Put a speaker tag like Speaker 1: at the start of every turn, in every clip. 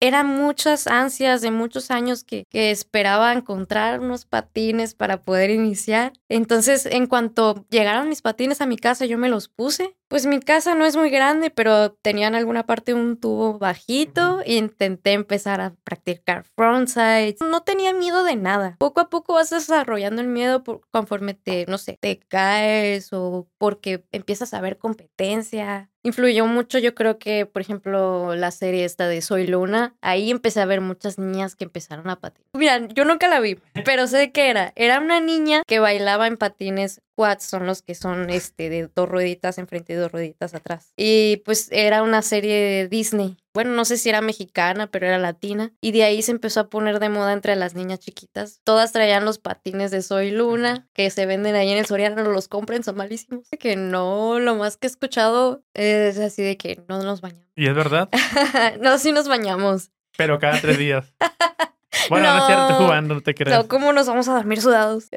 Speaker 1: eran muchas ansias de muchos años que, que esperaba encontrar unos patines para poder iniciar. Entonces, en cuanto llegaron mis patines a mi casa, yo me los puse. Pues mi casa no es muy grande, pero tenía en alguna parte un tubo bajito e intenté empezar a practicar frontside. No tenía miedo de nada. Poco a poco vas desarrollando el miedo conforme te, no sé, te caes o porque empiezas a ver competencia influyó mucho, yo creo que, por ejemplo, la serie esta de Soy Luna, ahí empecé a ver muchas niñas que empezaron a patinar. Mira, yo nunca la vi, pero sé qué era. Era una niña que bailaba en patines quads, son los que son este de dos rueditas enfrente y dos rueditas atrás. Y pues era una serie de Disney bueno, no sé si era mexicana, pero era latina. Y de ahí se empezó a poner de moda entre las niñas chiquitas. Todas traían los patines de Soy Luna, que se venden ahí en el Soriano, no los compren, son malísimos. Que no, lo más que he escuchado es así de que no nos bañamos.
Speaker 2: ¿Y es verdad?
Speaker 1: no, sí nos bañamos.
Speaker 2: Pero cada tres días. Bueno, no, es cierto, jugando, no te creas.
Speaker 1: No, ¿cómo nos vamos a dormir sudados?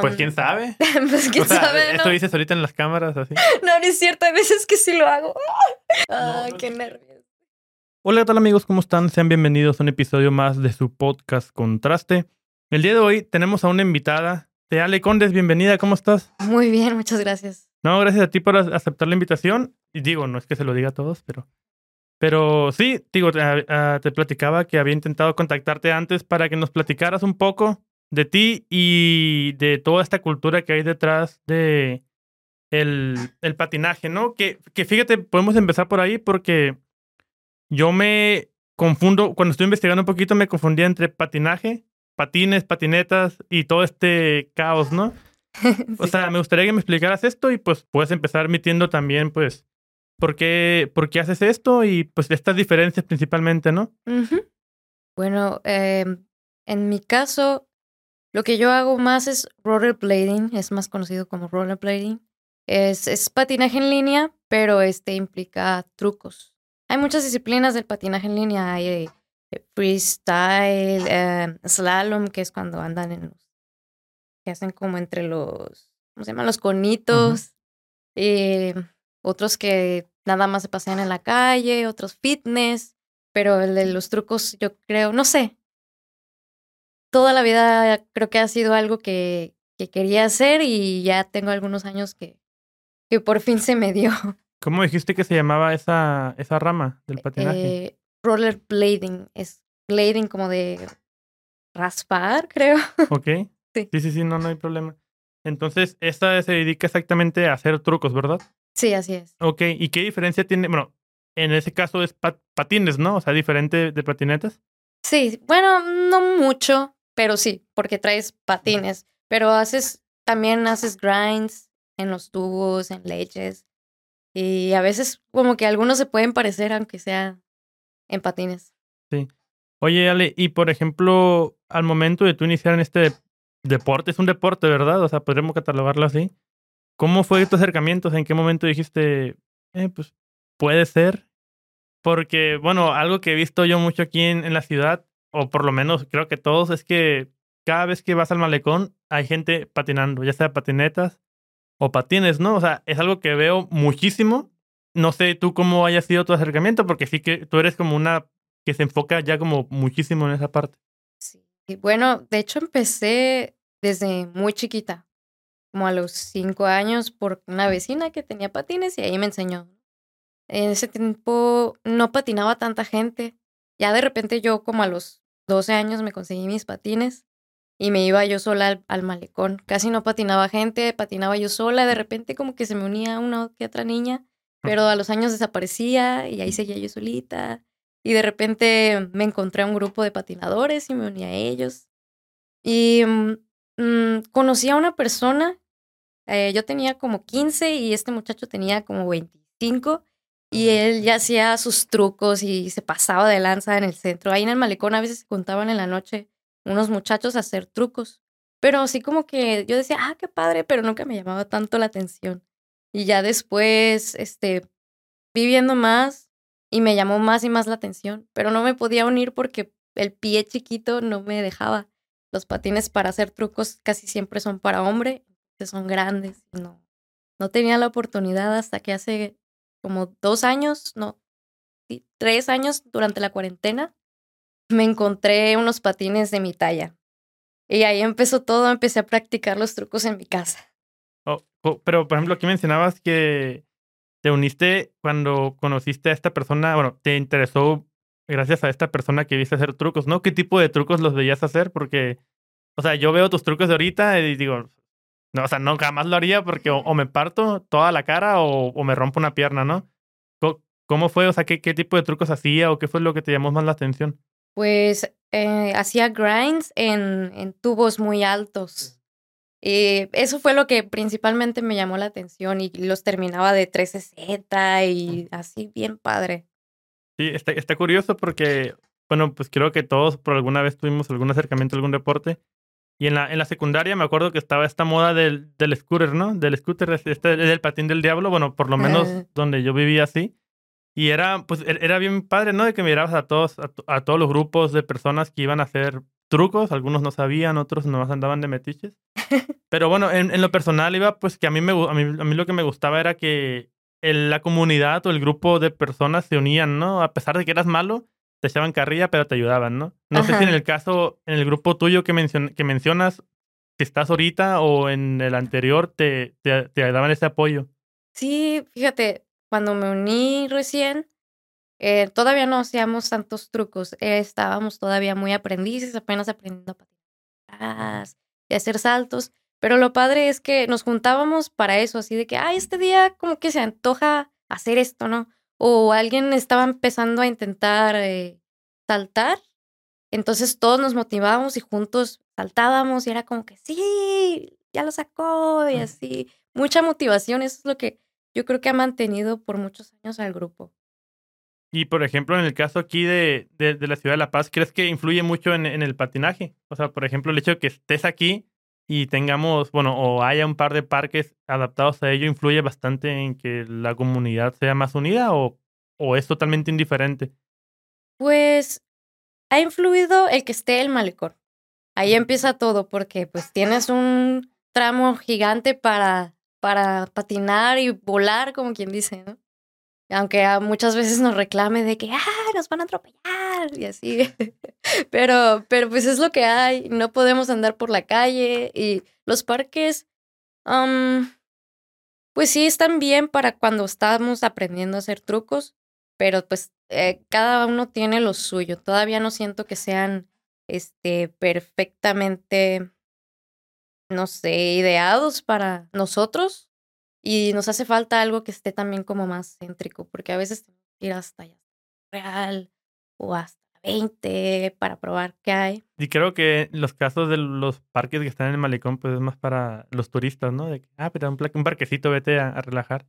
Speaker 2: pues quién sabe.
Speaker 1: pues quién sabe.
Speaker 2: Esto dices ahorita en las cámaras, así.
Speaker 1: No, no es cierto, hay veces que sí lo hago. Ay, qué nervios.
Speaker 2: Hola, ¿qué tal amigos? ¿Cómo están? Sean bienvenidos a un episodio más de su podcast Contraste. El día de hoy tenemos a una invitada. Te Ale Condes, bienvenida, ¿cómo estás?
Speaker 1: Muy bien, muchas gracias.
Speaker 2: No, gracias a ti por aceptar la invitación. Y digo, no es que se lo diga a todos, pero... Pero sí, digo, te, platicaba que había intentado contactarte antes para que nos platicaras un poco de ti y de toda esta cultura que hay detrás de el, el patinaje, ¿no? Que, que fíjate, podemos empezar por ahí porque yo me confundo, cuando estoy investigando un poquito, me confundía entre patinaje, patines, patinetas y todo este caos, ¿no? O sea, me gustaría que me explicaras esto y pues puedes empezar admitiendo también, pues, por qué, por qué haces esto y pues estas diferencias principalmente, ¿no?
Speaker 1: Bueno, em, en mi caso, lo que yo hago más es rollerblading, es más conocido como rollerblading. Es, es patinaje en línea, pero este implica trucos. Hay muchas disciplinas del patinaje en línea. Hay eh, freestyle, em, slalom, que es cuando andan en los. que hacen como entre los. ¿Cómo se llaman? Los conitos. y otros que nada más se pasean en la calle, otros fitness. Pero el de los trucos, yo creo, no sé. Toda la vida creo que ha sido algo que, que quería hacer y ya tengo algunos años que, que por fin se me dio.
Speaker 2: ¿Cómo dijiste que se llamaba esa, esa rama del patinaje?
Speaker 1: Eh, rollerblading. Es blading como de raspar, creo.
Speaker 2: Ok. Sí. sí, sí, no, no hay problema. Entonces, esta se dedica exactamente a hacer trucos, ¿verdad?
Speaker 1: Sí, así es.
Speaker 2: Ok, ¿y qué diferencia tiene? Bueno, en ese caso es patines, ¿no? O sea, diferente de patinetas.
Speaker 1: Sí, bueno, no mucho, pero sí, porque traes patines. Pero haces, también haces grinds en los tubos, en leches. Y a veces como que algunos se pueden parecer, aunque sea en patines.
Speaker 2: Sí. Oye, Ale, y por ejemplo, al momento de tú iniciar en este deporte, es un deporte, ¿verdad? O sea, podríamos catalogarlo así. ¿Cómo fue tu acercamiento? ¿En qué momento dijiste, eh, pues puede ser? Porque, bueno, algo que he visto yo mucho aquí en, en la ciudad, o por lo menos creo que todos, es que cada vez que vas al malecón hay gente patinando, ya sea patinetas o patines, ¿no? O sea, es algo que veo muchísimo. No sé tú cómo haya sido tu acercamiento, porque sí que tú eres como una que se enfoca ya como muchísimo en esa parte.
Speaker 1: Sí, bueno, de hecho empecé desde muy chiquita, como a los cinco años, por una vecina que tenía patines y ahí me enseñó. En ese tiempo no patinaba tanta gente. Ya de repente yo como a los 12 años me conseguí mis patines y me iba yo sola al, malecón. Casi no patinaba gente, patinaba yo sola. De repente como que se me unía una que otra niña, pero a los años desaparecía y ahí seguía yo solita. Y de repente me encontré a un grupo de patinadores y me uní a ellos. Y mm, mm, conocí a una persona, eh, yo tenía como 15 y este muchacho tenía como 25 y él ya hacía sus trucos y se pasaba de lanza en el centro. Ahí en el malecón a veces se contaban en la noche unos muchachos a hacer trucos. Pero así como que yo decía, ah, qué padre, pero nunca me llamaba tanto la atención. Y ya después, este, viviendo más y me llamó más y más la atención, pero no me podía unir porque el pie chiquito no me dejaba. Los patines para hacer trucos casi siempre son para hombre, que son grandes. No, no tenía la oportunidad hasta que hace como dos años, no, tres años durante la cuarentena, me encontré unos patines de mi talla. Y ahí empezó todo, empecé a practicar los trucos en mi casa.
Speaker 2: Oh, oh, pero, por ejemplo, aquí mencionabas que te uniste cuando conociste a esta persona, bueno, te interesó gracias a esta persona que viste hacer trucos, ¿no? ¿Qué tipo de trucos los veías hacer? Porque, o sea, yo veo tus trucos de ahorita y digo, no, o sea, no, jamás lo haría porque o, me parto toda la cara o, me rompo una pierna, ¿no? ¿Cómo fue? O sea, ¿qué, ¿qué tipo de trucos hacía o qué fue lo que te llamó más la atención?
Speaker 1: Pues eh, hacía grinds en, en tubos muy altos. Y eso fue lo que principalmente me llamó la atención y los terminaba de 360 y así bien padre.
Speaker 2: Sí, está, está curioso porque, bueno, pues creo que todos por alguna vez tuvimos algún acercamiento a algún deporte. Y en la, en la secundaria me acuerdo que estaba esta moda del, del scooter, ¿no? Del scooter, este, del patín del diablo, bueno, por lo menos donde yo vivía así. Y era, pues, e, era bien padre, ¿no? De que mirabas a todos, a, todos los grupos de personas que iban a hacer trucos, algunos no sabían, otros nomás andaban de metiches. Pero bueno, en, en, lo personal iba, pues que a mí, me, a mí, a mí lo que me gustaba era que el, la comunidad o el grupo de personas se unían, ¿no? A pesar de que eras malo, te echaban carrilla, pero te ayudaban, ¿no? No sé si en el caso, en el grupo tuyo que, que mencionas, si estás ahorita o en el anterior, te, te, te daban ese apoyo.
Speaker 1: Sí, fíjate, cuando me uní recién, eh, todavía no hacíamos tantos trucos. Eh, estábamos todavía muy aprendices, apenas aprendiendo a patinar y hacer saltos. Pero lo padre es que nos juntábamos para eso, así de que, ay, este día como que se antoja hacer esto, ¿no? O alguien estaba empezando a intentar eh, saltar. Entonces todos nos motivábamos y juntos saltábamos y era como que, sí, ya lo sacó y así. Mucha motivación, eso es lo que yo creo que ha mantenido por muchos años al grupo.
Speaker 2: Y por ejemplo, en el caso aquí de, de, la ciudad de La Paz, ¿crees que influye mucho en, en, el patinaje? O sea, por ejemplo, el hecho de que estés aquí y tengamos, bueno, o haya un par de parques adaptados a ello, influye bastante en que la comunidad sea más unida o, o es totalmente indiferente?
Speaker 1: Pues ha influido el que esté el malecón. Ahí empieza todo porque pues tienes un tramo gigante para para patinar y volar, como quien dice, ¿no? Aunque muchas veces nos reclame de que, ah, nos van a atropellar y así. pero, pero pues es lo que hay. No podemos andar por la calle y los parques, pues sí están bien para cuando estamos aprendiendo a hacer trucos, pero pues eh, cada uno tiene lo suyo. Todavía no siento que sean, este, perfectamente no sé, ideados para nosotros y nos hace falta algo que esté también como más céntrico, porque a veces ir hasta allá, real o hasta 20 para probar qué hay.
Speaker 2: Y creo que los casos de los parques que están en el malecón, pues es más para los turistas, ¿no? De que, ah, pero un, un parquecito, vete a, a relajar.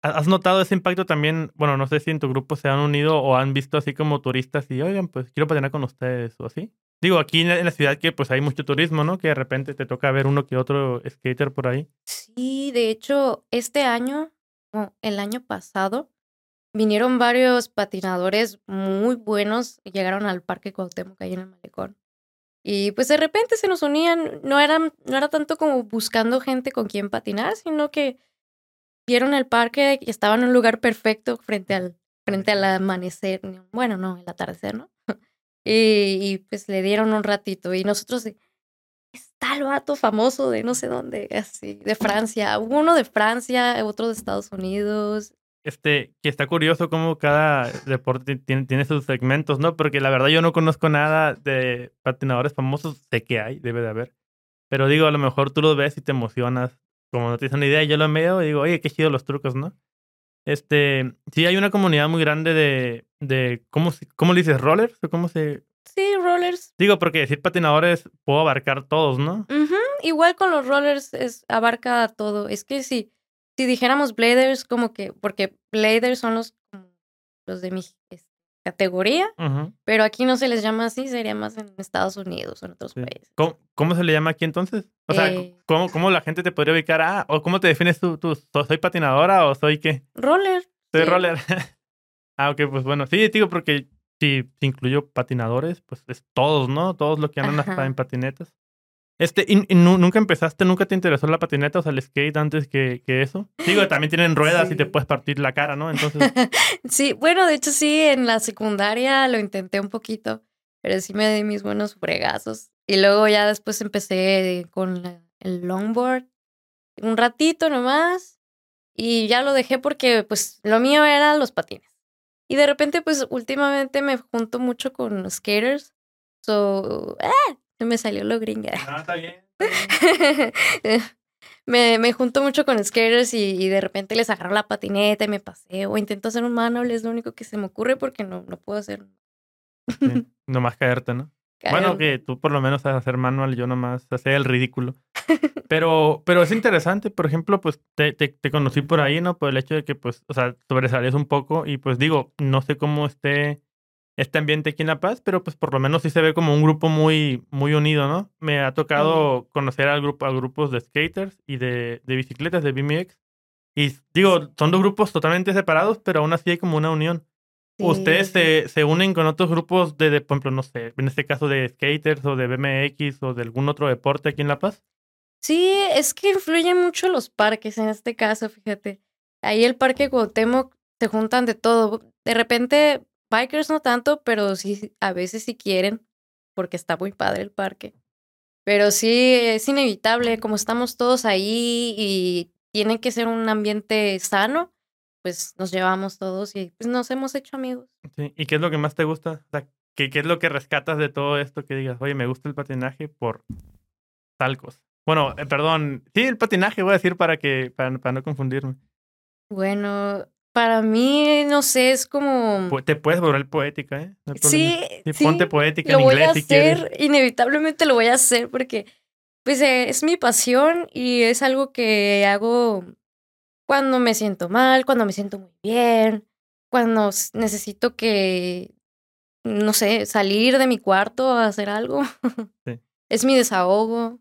Speaker 2: ¿Has notado ese impacto también? Bueno, no sé si en tu grupo se han unido o han visto así como turistas y, oigan, pues quiero patinar con ustedes o así. Digo, aquí en la ciudad que pues hay mucho turismo, ¿no? Que de repente te toca ver uno que otro skater por ahí.
Speaker 1: Sí, de hecho, este año, o el año pasado, vinieron varios patinadores muy buenos, y llegaron al Parque Cuauhtémoc ahí en el Malecón. Y pues de repente se nos unían, no, eran, no era tanto como buscando gente con quien patinar, sino que vieron el parque y estaban en un lugar perfecto frente al, frente al amanecer, bueno, no, el atardecer, ¿no? Y, pues le dieron un ratito y nosotros el vato famoso de no sé dónde, así, de Francia. Uno de Francia, otro de Estados Unidos.
Speaker 2: Este, que está curioso cómo cada deporte tiene, tiene sus segmentos, ¿no? Porque la verdad yo no conozco nada de patinadores famosos, sé que hay, debe de haber. Pero digo, a lo mejor tú los ves y te emocionas. Como no tienes una idea, yo lo veo y digo, oye, qué chido los trucos, ¿no? Este, sí hay una comunidad muy grande de, de ¿cómo, ¿cómo le dices? ¿Rollers? ¿O cómo se...?
Speaker 1: Sí, rollers.
Speaker 2: Digo, porque decir patinadores puedo abarcar todos, ¿no?
Speaker 1: Igual con los rollers es, abarca todo. Es que si, si dijéramos bladers, como que, porque bladers son los, los de mi, categoría, pero aquí no se les llama así, sería más en Estados Unidos o en otros países.
Speaker 2: ¿Cómo, se le llama aquí entonces? O sea, eh, ¿cómo, ¿cómo, la gente te podría ubicar? Ah, o ¿cómo te defines tú, tú? ¿Soy patinadora o soy qué?
Speaker 1: Roller.
Speaker 2: Soy roller. ah, ok, pues bueno. Sí, digo, porque si incluyo patinadores, pues es todos, ¿no? Todos los que andan hasta en patinetas. Este, y, nunca empezaste, nunca te interesó la patineta, o sea, el skate antes que, que eso? Digo, también tienen ruedas y te puedes partir la cara, ¿no? Entonces.
Speaker 1: sí, bueno, de hecho sí, en la secundaria lo intenté un poquito. pero sí me di mis buenos fregazos. Y luego ya después empecé con el longboard, un ratito nomás, y ya lo dejé porque pues lo mío eran los patines. Y de repente pues últimamente me junto mucho con skaters, so, ¡ah! me salió lo gringa.
Speaker 2: Ah, está bien.
Speaker 1: me, me junto mucho con skaters y, de repente les agarro la patineta y me paseo. Intento hacer un manual, es lo único que se me ocurre porque no, no puedo hacer.
Speaker 2: Sí, nomás caerte, ¿no? Bueno, que tú por lo menos sabes hacer manual, yo nomás hacer el ridículo. Pero, pero es interesante, por ejemplo, pues te, te, te, conocí por ahí, ¿no? Por el hecho de que, pues, o sea, sobresales un poco y pues digo, no sé cómo esté este ambiente aquí en La Paz, pero pues por lo menos sí se ve como un grupo muy, muy unido, ¿no? Me ha tocado conocer al grupo, a grupos de skaters y de, de bicicletas, de BMX. Y digo, son dos grupos totalmente separados, pero aún así hay como una unión. ¿Ustedes se, se, unen con otros grupos de, de, por ejemplo, no sé, en este caso de skaters o de BMX o de algún otro deporte aquí en La Paz?
Speaker 1: Sí, es que influyen mucho los parques en este caso, fíjate. Ahí el parque Cuauhtémoc se juntan de todo. De repente Bikers no tanto, pero sí, a veces sí quieren, porque está muy padre el parque. Pero sí, es inevitable, como estamos todos ahí y tiene que ser un ambiente sano, pues nos llevamos todos y pues nos hemos hecho amigos.
Speaker 2: Sí. ¿Y qué es lo que más te gusta? ¿qué, ¿qué, es lo que rescatas de todo esto que digas, oye, me gusta el patinaje por tal cosa? Bueno, eh, perdón, sí, el patinaje voy a decir para que, para, para no confundirme.
Speaker 1: Bueno, para mí, no sé, es como...
Speaker 2: Te puedes volver poética, ¿eh?
Speaker 1: sí,
Speaker 2: sí, Ponte poética
Speaker 1: lo
Speaker 2: en inglés
Speaker 1: voy a
Speaker 2: si
Speaker 1: hacer,
Speaker 2: quieres.
Speaker 1: Inevitablemente lo voy a hacer porque, pues, eh, es mi pasión y es algo que hago cuando me siento mal, cuando me siento muy bien, cuando necesito que, no sé, salir de mi cuarto a hacer algo.
Speaker 2: Sí.
Speaker 1: Es mi desahogo,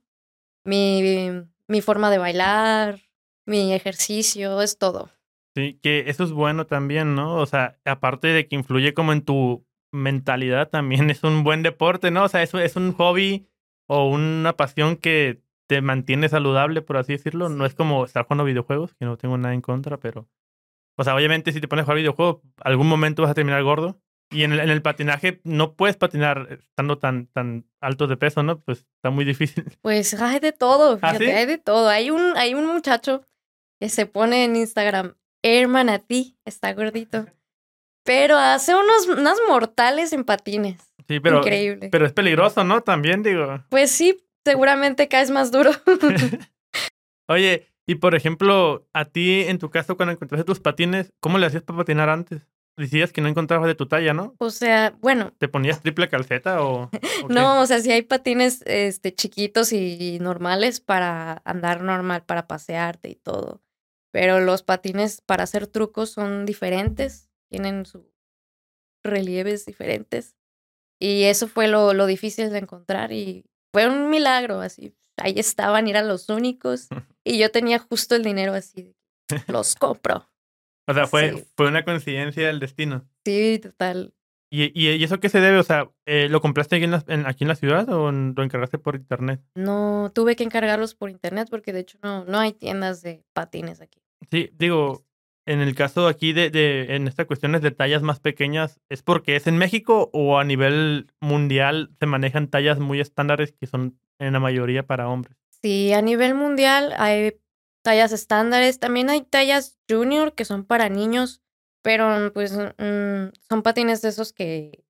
Speaker 1: mi, mi forma de bailar, mi ejercicio, es todo.
Speaker 2: Sí, que eso es bueno también, ¿no? O sea, aparte de que influye como en tu mentalidad, también es un buen deporte, ¿no? O sea, eso es un hobby o una pasión que te mantiene saludable, por así decirlo. No es como estar jugando videojuegos, que no tengo nada en contra, pero... O sea, obviamente si te pones a jugar videojuegos, algún momento vas a terminar gordo. Y en el, en el patinaje no puedes patinar estando tan, tan alto de peso, ¿no? Pues está muy difícil.
Speaker 1: Pues hay de todo,
Speaker 2: ¿Ah,
Speaker 1: fíjate,
Speaker 2: sí?
Speaker 1: hay de todo. Hay un, hay un muchacho que se pone en Instagram, Herman a ti, está gordito. Pero hace unos, unas mortales en patines.
Speaker 2: Sí, pero,
Speaker 1: Increíble.
Speaker 2: pero es peligroso, ¿no? También digo.
Speaker 1: Pues sí, seguramente caes más duro.
Speaker 2: Oye, y por ejemplo, a ti en tu caso cuando encontraste tus patines, ¿cómo le hacías para patinar antes? Decías que no encontrabas de tu talla, ¿no?
Speaker 1: o sea, bueno,
Speaker 2: ¿Te ponías triple calceta o...?
Speaker 1: no, o sea, sí hay patines este, chiquitos y normales para andar normal, para pasearte y todo. Pero los patines para hacer trucos son diferentes, tienen sus relieves diferentes. Y eso fue lo, lo difícil de encontrar y fue un milagro, así. Ahí estaban, eran los únicos. Y yo tenía justo el dinero así. Los compro.
Speaker 2: O sea, fue,
Speaker 1: Sí.
Speaker 2: fue una coincidencia del destino.
Speaker 1: Sí, total.
Speaker 2: ¿Y, y, y eso qué se debe? O sea, eh, ¿lo compraste aquí en, la, en- aquí en la ciudad o lo encargaste por internet?
Speaker 1: No tuve que encargarlos por internet porque de hecho no, no hay tiendas de patines aquí.
Speaker 2: Sí, digo, en el caso aquí de, de en estas cuestiones de tallas más pequeñas, ¿es porque es en México o a nivel mundial se manejan tallas muy estándares que son en la mayoría para hombres?
Speaker 1: Sí, a nivel mundial hay tallas estándares. También hay tallas junior que son para niños, pero pues mm, son patines de esos que,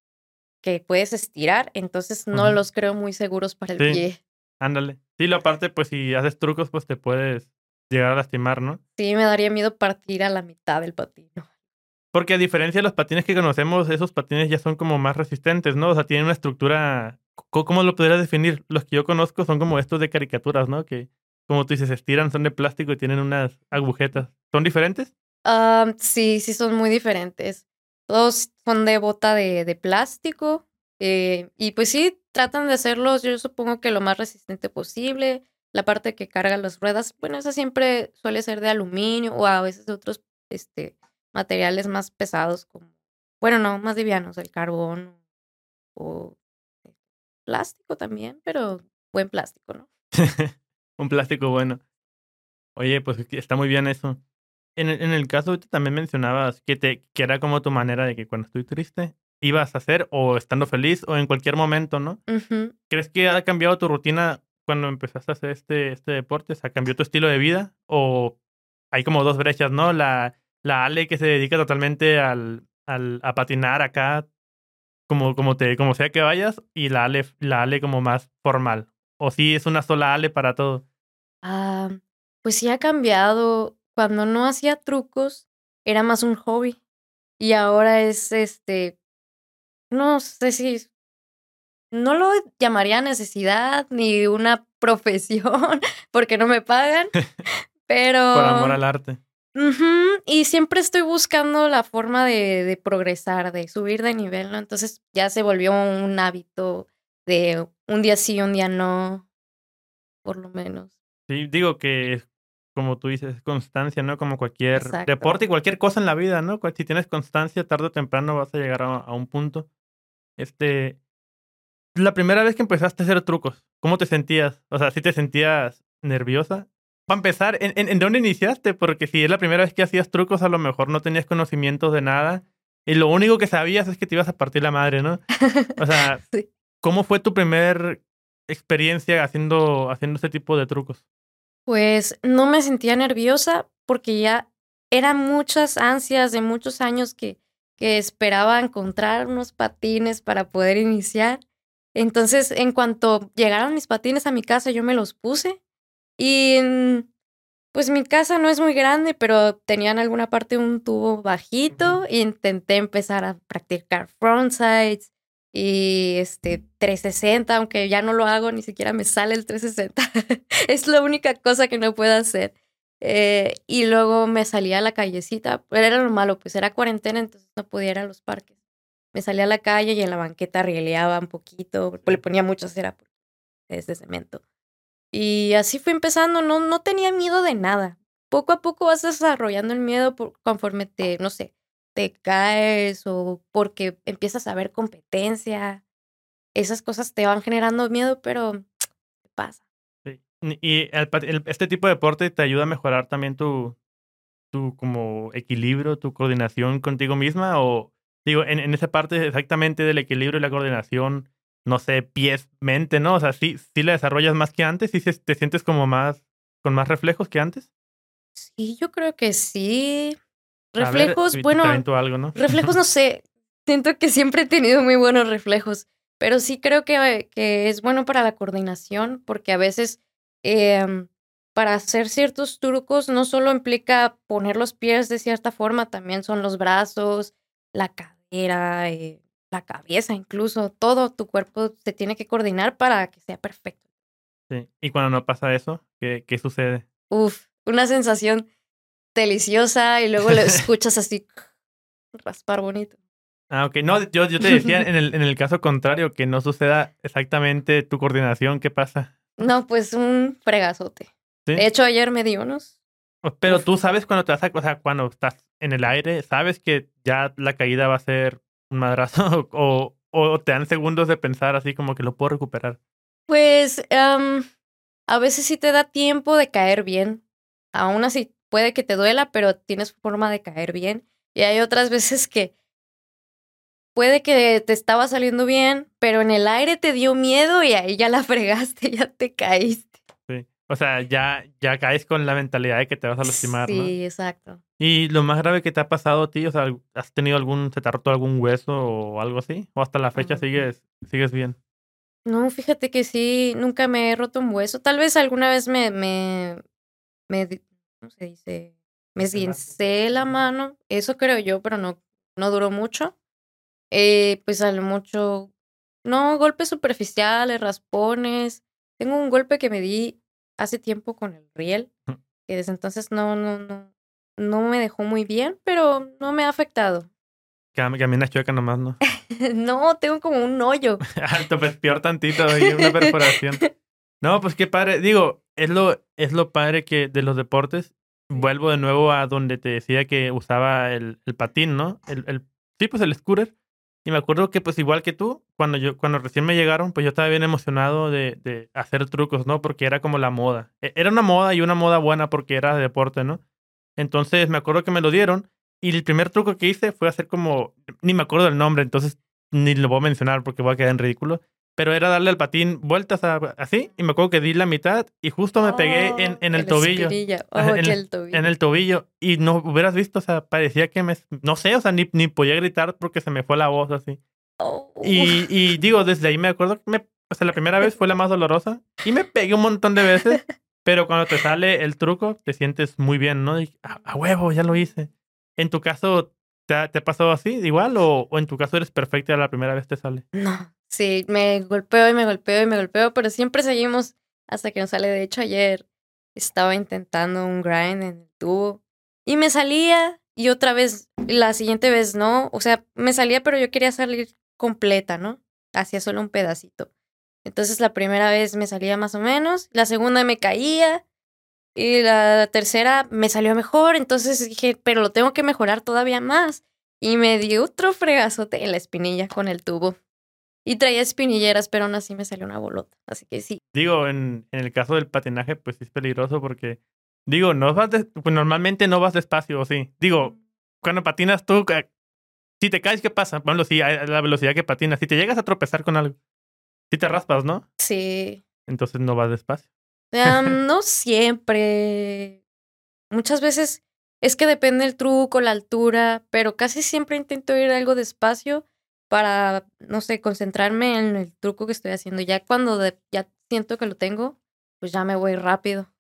Speaker 1: que puedes estirar, entonces no los creo muy seguros para el
Speaker 2: Sí.
Speaker 1: pie.
Speaker 2: Ándale. Sí, lo aparte, pues si haces trucos, pues te puedes llegar a lastimar, ¿no?
Speaker 1: Sí, me daría miedo partir a la mitad del patín.
Speaker 2: Porque a diferencia de los patines que conocemos, esos patines ya son como más resistentes, ¿no? O sea, tienen una estructura. ¿Cómo lo podrías definir? Los que yo conozco son como estos de caricaturas, ¿no? Que, como tú dices, se estiran, son de plástico y tienen unas agujetas. ¿Son diferentes?
Speaker 1: Ah, sí, sí, son muy diferentes. Todos son de bota de, de plástico. eh, y pues sí, tratan de hacerlos, yo supongo que lo más resistente posible. La parte que carga las ruedas, bueno, esa siempre suele ser de aluminio o a veces de otros este, materiales más pesados como, bueno, no, más livianos, el carbón o eh, plástico también, pero buen plástico, ¿no?
Speaker 2: Un plástico bueno. Oye, pues está muy bien eso. En el, en el caso, tú también mencionabas que, te, que era como tu manera de que cuando estoy triste, ibas a hacer o estando feliz o en cualquier momento, ¿no? ¿Crees que ha cambiado tu rutina cuando empezaste a hacer este, este deporte? O sea, ¿cambió tu estilo de vida? ¿O hay como dos brechas, ¿no? La, la Ale que se dedica totalmente al, al, a patinar acá, como, como, te, como sea que vayas, y la Ale, la Ale como más formal. ¿O sí es una sola Ale para todo?
Speaker 1: Ah, pues sí ha cambiado. Cuando no hacía trucos, era más un hobby. Y ahora es este. No sé si. No lo llamaría necesidad ni una profesión, porque no me pagan. Pero.
Speaker 2: Por amor al arte.
Speaker 1: Y siempre estoy buscando la forma de, de, progresar, de subir de nivel, ¿no? Entonces ya se volvió un hábito de un día sí, un día no, por lo menos.
Speaker 2: Sí, digo que como tú dices, constancia, ¿no? Como cualquier deporte y cualquier cosa en la vida, ¿no? Si tienes constancia, tarde o temprano vas a llegar a, un punto. Este, la primera vez que empezaste a hacer trucos, ¿cómo te sentías? O sea, ¿sí te sentías nerviosa? Para empezar, ¿en, en, dónde iniciaste? Porque si es la primera vez que hacías trucos, a lo mejor no tenías conocimientos de nada. Y lo único que sabías es que te ibas a partir la madre, ¿no? O sea, ¿cómo fue tu primer experiencia haciendo, haciendo este tipo de trucos?
Speaker 1: Pues no me sentía nerviosa porque ya eran muchas ansias de muchos años que, que esperaba encontrar unos patines para poder iniciar. Entonces, en cuanto llegaron mis patines a mi casa, yo me los puse y pues mi casa no es muy grande, pero tenía en alguna parte un tubo bajito e intenté empezar a practicar frontsides y este 360, aunque ya no lo hago, ni siquiera me sale el 360. es la única cosa que no puedo hacer. Eh, y luego me salía a la callecita, era lo malo, pues era cuarentena, entonces no podía ir a los parques. Me salía a la calle y en la banqueta rieleaba un poquito, le ponía mucha cera, es de cemento. Y así fue empezando, no, no tenía miedo de nada. Poco a poco vas desarrollando el miedo conforme te, no sé, te caes o porque empiezas a ver competencia. Esas cosas te van generando miedo, pero ¿qué pasa?
Speaker 2: Sí. Y este tipo de deporte te ayuda a mejorar también tu, tu como equilibrio, tu coordinación contigo misma o digo, en, en esa parte exactamente del equilibrio y la coordinación, no sé, pies, mente, ¿no? O sea, sí, sí la desarrollas más que antes, y te sientes como más, con más reflejos que antes.
Speaker 1: Sí, yo creo que sí. Reflejos, bueno,
Speaker 2: algo, ¿no?
Speaker 1: reflejos no sé, siento que siempre he tenido muy buenos reflejos, pero sí creo que, que es bueno para la coordinación, porque a veces em, para hacer ciertos trucos no solo implica poner los pies de cierta forma, también son los brazos, la cadera, eh, la cabeza incluso, todo tu cuerpo se tiene que coordinar para que sea perfecto.
Speaker 2: Sí, y cuando no pasa eso, ¿qué, qué sucede?
Speaker 1: Uf, una sensación deliciosa y luego lo escuchas así raspar bonito.
Speaker 2: Ah, ok. No, yo, yo te decía en el, en el caso contrario, que no suceda exactamente tu coordinación, ¿qué pasa?
Speaker 1: No, pues un fregazote. De hecho, ayer me dio unos.
Speaker 2: Pero tú sabes cuando te vas a, o sea, cuando estás en el aire, sabes que ya la caída va a ser un madrazo o, o te dan segundos de pensar así como que lo puedo recuperar?
Speaker 1: Pues a veces sí te da tiempo de caer bien. Aún así puede que te duela, pero tienes forma de caer bien. Y hay otras veces que puede que te estaba saliendo bien, pero en el aire te dio miedo y ahí ya la fregaste, ya te caíste.
Speaker 2: Sí. O sea, ya, ya caes con la mentalidad de que te vas a lastimar,
Speaker 1: sí, exacto.
Speaker 2: ¿Y lo más grave que te ha pasado a ti? O sea, ¿has tenido algún, se te ha roto algún hueso o algo así? ¿O hasta la fecha sigues, sigues bien?
Speaker 1: No, fíjate que sí, nunca me he roto un hueso. Tal vez alguna vez me, me, me ¿cómo se dice? Me esguincé la mano, eso creo yo, pero no, no duró mucho. Eh, pues a lo mucho, no, golpes superficiales, raspones. Tengo un golpe que me di hace tiempo con el riel, que desde entonces no, no, no, no me dejó muy bien, pero no me ha afectado.
Speaker 2: Caminas chueca nomás, ¿no?
Speaker 1: no, tengo como un hoyo.
Speaker 2: Alto, pues peor tantito y una perforación. No, pues qué padre. Digo, es lo, es lo padre que de los deportes. Vuelvo de nuevo a donde te decía que usaba el, el patín, ¿no? El, el, sí, pues el scooter. Y me acuerdo que, pues igual que tú, cuando yo, cuando recién me llegaron, pues yo estaba bien emocionado de, de hacer trucos, ¿no? Porque era como la moda. E, era una moda y una moda buena porque era de deporte, ¿no? Entonces me acuerdo que me lo dieron y el primer truco que hice fue hacer como, ni me acuerdo del nombre, entonces ni lo voy a mencionar porque voy a quedar en ridículo, pero era darle al patín vueltas así, y me acuerdo que di la mitad y justo me pegué en,
Speaker 1: Oh,
Speaker 2: en el, tobillo.
Speaker 1: Oh,
Speaker 2: en, el,
Speaker 1: el tobillo.
Speaker 2: en el tobillo. Y no hubieras visto, o sea, parecía que me. No sé, o sea, ni, ni podía gritar porque se me fue la voz así.
Speaker 1: Oh.
Speaker 2: Y, y digo, desde ahí me acuerdo que me, o sea, la primera vez fue la más dolorosa y me pegué un montón de veces, pero cuando te sale el truco, te sientes muy bien, ¿no? Y, a, a huevo, ya lo hice. En tu caso, ¿te ha, te ha pasado así igual o, o, en tu caso eres perfecta y la primera vez te sale?
Speaker 1: No, sí, me golpeo y me golpeo y me golpeo, pero siempre seguimos hasta que nos sale. De hecho, ayer estaba intentando un grind en el tubo y me salía y otra vez, la siguiente vez no. O sea, me salía, pero yo quería salir completa, ¿no? Hacía solo un pedacito. Entonces la primera vez me salía más o menos, la segunda me caía y la tercera me salió mejor. Entonces dije, pero lo tengo que mejorar todavía más. Y me dio otro fregazote en la espinilla con el tubo. Y traía espinilleras, pero aún así me salió una bolota. Así que sí.
Speaker 2: Digo, en, en el caso del patinaje, pues sí es peligroso porque, digo, no vas de, pues normalmente no vas despacio, sí. Digo, cuando patinas tú, si te caes, ¿qué pasa? Bueno, sí, a la velocidad que patinas. Si te llegas a tropezar con algo, si te raspas, ¿no?
Speaker 1: Sí.
Speaker 2: Entonces no vas despacio.
Speaker 1: Um, no siempre. Muchas veces es que depende el truco, la altura, pero casi siempre intento ir algo despacio para, no sé, concentrarme en el truco que estoy haciendo. Ya cuando de, ya siento que lo tengo, pues ya me voy rápido.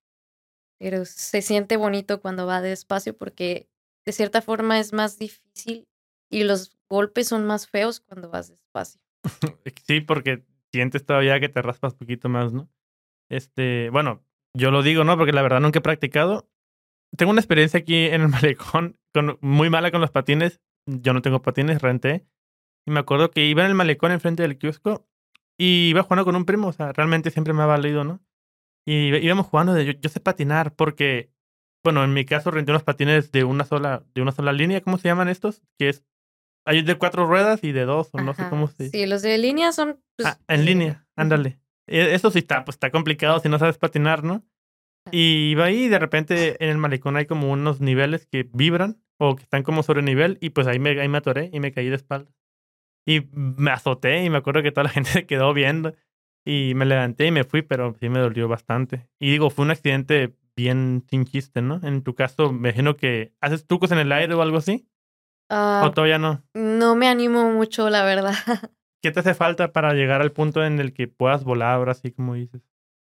Speaker 1: Pero se siente bonito cuando va despacio porque de cierta forma es más difícil y los golpes son más feos cuando vas despacio.
Speaker 2: Sí, porque sientes todavía que te raspas poquito más, ¿no? Este, bueno, yo lo digo, ¿no? Porque la verdad nunca he practicado. Tengo una experiencia aquí en el malecón con, muy mala con los patines. Yo no tengo patines, renté. Y me acuerdo que iba en el malecón enfrente del kiosco y iba jugando con un primo. O sea, realmente siempre me ha valido, ¿no? Y íbamos jugando de yo, yo sé patinar porque, bueno, en mi caso renté unos patines de una sola, de una sola línea. ¿Cómo se llaman estos? Que es hay de cuatro ruedas y de dos, o no
Speaker 1: Ajá.
Speaker 2: sé cómo se.
Speaker 1: Sí, los de línea son. Pues,
Speaker 2: ah, en línea, ándale. E, Eso sí está, pues está complicado si no sabes patinar, ¿no? Y iba ahí y de repente en el malecón hay como unos niveles que vibran o que están como sobre nivel y pues ahí me, ahí me atoré y me caí de espalda. Y me azoté y me acuerdo que toda la gente se quedó viendo y me levanté y me fui, pero sí me dolió bastante. Y digo, fue un accidente bien sin chiste, ¿no? En tu caso, me imagino que haces trucos en el aire o algo así.
Speaker 1: ah,
Speaker 2: ¿O todavía no?
Speaker 1: no me animo mucho, la verdad.
Speaker 2: ¿Qué te hace falta para llegar al punto en el que puedas volar ahora así como dices?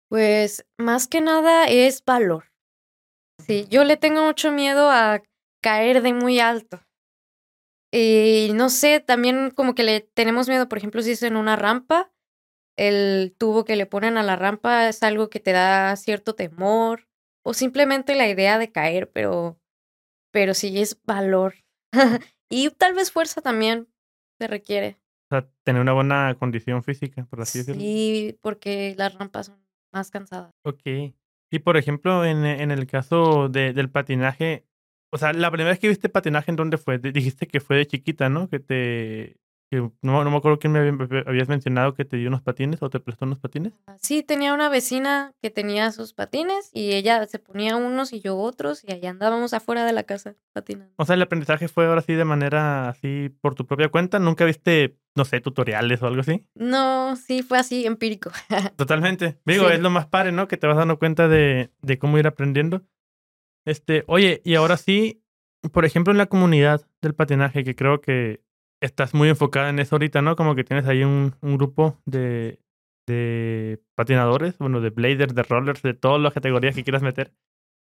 Speaker 1: Pues más que nada es valor. Sí, yo le tengo mucho miedo a caer de muy alto. Y no sé, también como que le tenemos miedo, por ejemplo, si es en una rampa, el tubo que le ponen a la rampa es algo que te da cierto temor o simplemente la idea de caer, pero pero sí es valor. y tal vez fuerza también se requiere.
Speaker 2: O sea, tener una buena condición física, por así decirlo.
Speaker 1: Sí, porque las rampas son más cansadas.
Speaker 2: Ok. Y por ejemplo, en, en el caso de, del patinaje, o sea, la primera vez que viste patinaje, ¿en dónde fue? Dijiste que fue de chiquita, ¿no? Que te... Que no, no me acuerdo quién me había- habías mencionado que te dio unos patines o te prestó unos patines.
Speaker 1: Sí, tenía una vecina que tenía sus patines y ella se ponía unos y yo otros y allá andábamos afuera de la casa patinando.
Speaker 2: O sea, el aprendizaje fue ahora sí de manera así por tu propia cuenta. ¿Nunca viste, no sé, tutoriales o algo así?
Speaker 1: No, sí, fue así, empírico.
Speaker 2: Totalmente. Digo,
Speaker 1: Sí.
Speaker 2: es lo más padre, ¿no? Que te vas dando cuenta de, de cómo ir aprendiendo. Este, oye, y ahora sí, por ejemplo, en la comunidad del patinaje, que creo que estás muy enfocada en eso ahorita, ¿no? Como que tienes ahí un, un grupo de, de patinadores, bueno, de bladers, de rollers, de todas las categorías que quieras meter.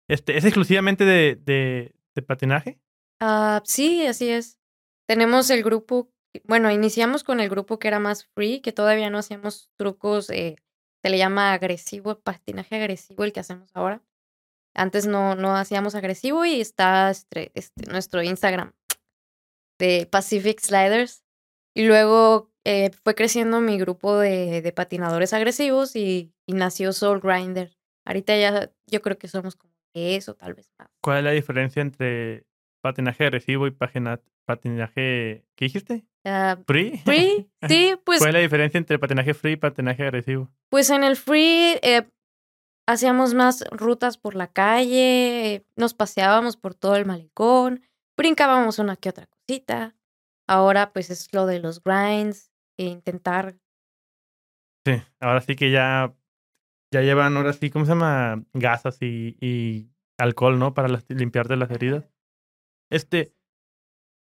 Speaker 2: Este, ¿Es exclusivamente de, de, patinaje?
Speaker 1: Ah, sí, así es. Tenemos el grupo, bueno, iniciamos con el grupo que era más free, que todavía no hacíamos trucos, eh, se le llama agresivo, patinaje agresivo, el que hacemos ahora. Antes no, no hacíamos agresivo y está este, este, nuestro Instagram de Pacific Sliders. Y luego eh, fue creciendo mi grupo de, de patinadores agresivos y, y nació Soul Grinder. Ahorita ya yo creo que somos como eso, tal vez más.
Speaker 2: ¿Cuál es la diferencia entre patinaje agresivo y patinaje... ¿Qué dijiste?
Speaker 1: Ah,
Speaker 2: ¿Free?
Speaker 1: free, sí, pues
Speaker 2: ¿Cuál es la diferencia entre patinaje free y patinaje agresivo?
Speaker 1: Pues en el free eh, hacíamos más rutas por la calle, nos paseábamos por todo el malecón, brincábamos una que otra cosita. ahora pues es lo de los grinds e intentar.
Speaker 2: Sí, ahora sí que ya, ya llevan ahora sí, ¿cómo se llama? Gasas y, alcohol, ¿no? Para limpiarte las heridas. Este,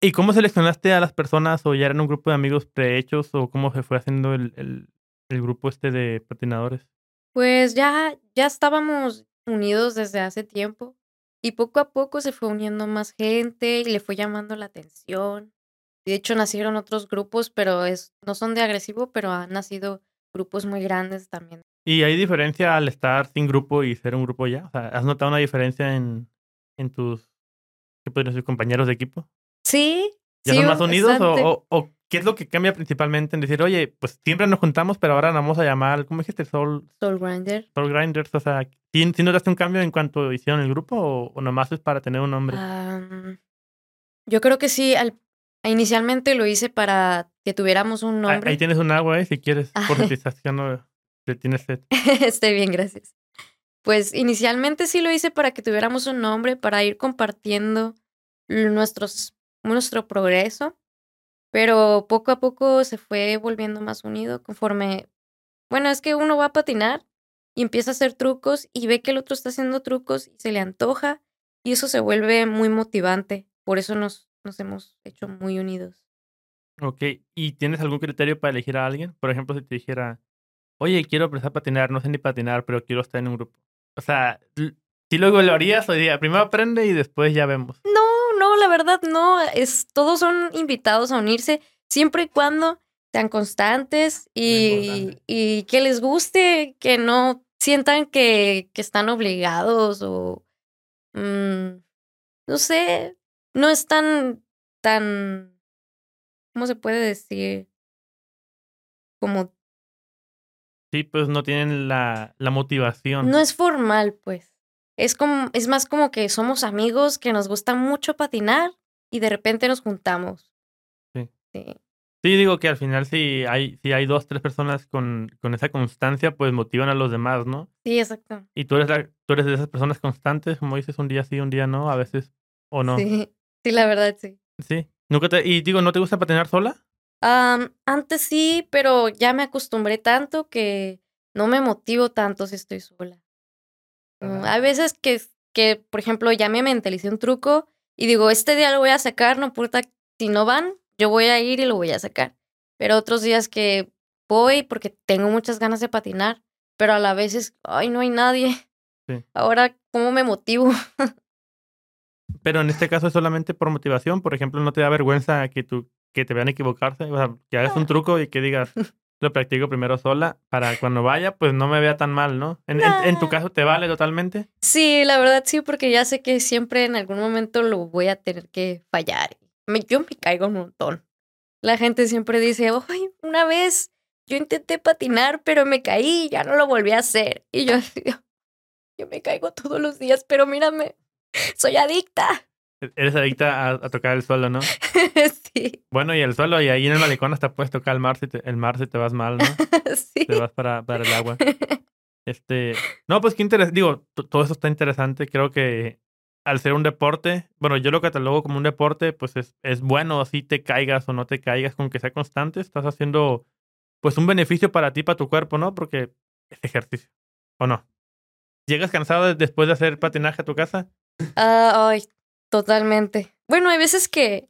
Speaker 2: ¿y cómo seleccionaste a las personas o ya eran un grupo de amigos prehechos o cómo se fue haciendo el, el, el grupo este de patinadores?
Speaker 1: Pues ya, ya estábamos unidos desde hace tiempo y poco a poco se fue uniendo más gente y le fue llamando la atención. De hecho, nacieron otros grupos, pero es, no son de agresivo, pero han nacido grupos muy grandes también.
Speaker 2: ¿Y hay diferencia al estar sin grupo y ser un grupo ya? O sea, ¿Has notado una diferencia en, en tus ¿qué podrían ser compañeros de equipo?
Speaker 1: Sí.
Speaker 2: ¿Ya
Speaker 1: sí,
Speaker 2: son más unidos o, o qué es lo que cambia principalmente en decir, oye, pues siempre nos juntamos, pero ahora vamos a llamar, ¿cómo dijiste? Soul,
Speaker 1: Soul Grinder.
Speaker 2: Soul Grinders. O sea, ¿sí, sí notaste un cambio en cuanto hicieron el grupo o, o nomás es para tener un nombre?
Speaker 1: Yo creo que sí, al, inicialmente lo hice para que tuviéramos un
Speaker 2: Ah,
Speaker 1: nombre.
Speaker 2: Ahí tienes un agua, ¿eh? Si quieres, por si
Speaker 1: Ay.
Speaker 2: te estás quedando, te tienes sed.
Speaker 1: Estoy bien, gracias. Pues inicialmente sí lo hice para que tuviéramos un nombre, para ir compartiendo nuestros, nuestro progreso, pero poco a poco se fue volviendo más unido conforme, bueno, es que uno va a patinar y empieza a hacer trucos y ve que el otro está haciendo trucos y se le antoja y eso se vuelve muy motivante, por eso nos, nos hemos hecho muy unidos.
Speaker 2: Ok, ¿y tienes algún criterio para elegir a alguien? Por ejemplo, si te dijera, oye, quiero empezar a patinar, no sé ni patinar, pero quiero estar en un grupo. O sea, si luego lo harías, o diría, primero aprende y después ya vemos.
Speaker 1: No, no, la verdad no. Es, todos son invitados a unirse siempre y cuando sean constantes y, y que les guste, que no sientan que, que están obligados o mm, no sé, no es tan, tan, ¿cómo se puede decir? Como,
Speaker 2: Sí, pues no tienen la, la motivación.
Speaker 1: no es formal, pues. Es como, es más como que somos amigos que nos gusta mucho patinar y de repente nos juntamos.
Speaker 2: Sí.
Speaker 1: Sí.
Speaker 2: Sí, digo que al final si hay, si hay dos, tres personas con, con esa constancia, pues motivan a los demás, ¿no?
Speaker 1: Sí, exacto.
Speaker 2: Y tú eres, la- tú eres de esas personas constantes, como dices, un día sí, un día no, a veces, o no.
Speaker 1: Sí, sí, la verdad, sí.
Speaker 2: Sí. Nunca te, y digo, ¿no te gusta patinar sola?
Speaker 1: Am, antes sí, pero ya me acostumbré tanto que no me motivo tanto si estoy sola. Hay veces que, que, por ejemplo, ya me mentalicé un truco y digo, este día lo voy a sacar, no importa si no van, yo voy a ir y lo voy a sacar. Pero otros días que voy porque tengo muchas ganas de patinar, pero a la vez es, ay, no hay nadie.
Speaker 2: Sí.
Speaker 1: Ahora, ¿cómo me motivo?
Speaker 2: Pero en este caso es solamente por motivación. Por ejemplo, no te da vergüenza que, tú, que te vean equivocarse. O sea, que hagas un truco y que digas, lo practico primero sola para cuando vaya, pues no me vea tan mal, ¿no? En, en- en tu
Speaker 1: Nah.
Speaker 2: caso, ¿te vale totalmente?
Speaker 1: Sí, la verdad sí, porque ya sé que siempre en algún momento lo voy a tener que fallar. Me, yo me caigo un montón. La gente siempre dice, ay, una vez yo intenté patinar, pero me caí y ya no lo volví a hacer. Y yo, yo me caigo todos los días, pero mírame, soy adicta.
Speaker 2: Eres adicta a, a tocar el suelo, ¿no?
Speaker 1: sí,
Speaker 2: Bueno, y el suelo, y ahí en el malecón hasta puedes tocar el mar si te, el mar si te vas mal, ¿no?
Speaker 1: sí.
Speaker 2: Te vas para, para el agua. Este, no, pues qué interesante. Digo, todo eso está interesante. Creo que al ser un deporte, bueno, yo lo catalogo como un deporte, pues es, es bueno así te caigas o no te caigas, con que sea constante, estás haciendo pues un beneficio para ti, para tu cuerpo, ¿no? Porque es ejercicio, ¿o no? ¿Llegas cansado de- después de hacer patinaje a tu casa?
Speaker 1: Ah, ay, totalmente. Bueno, hay veces que,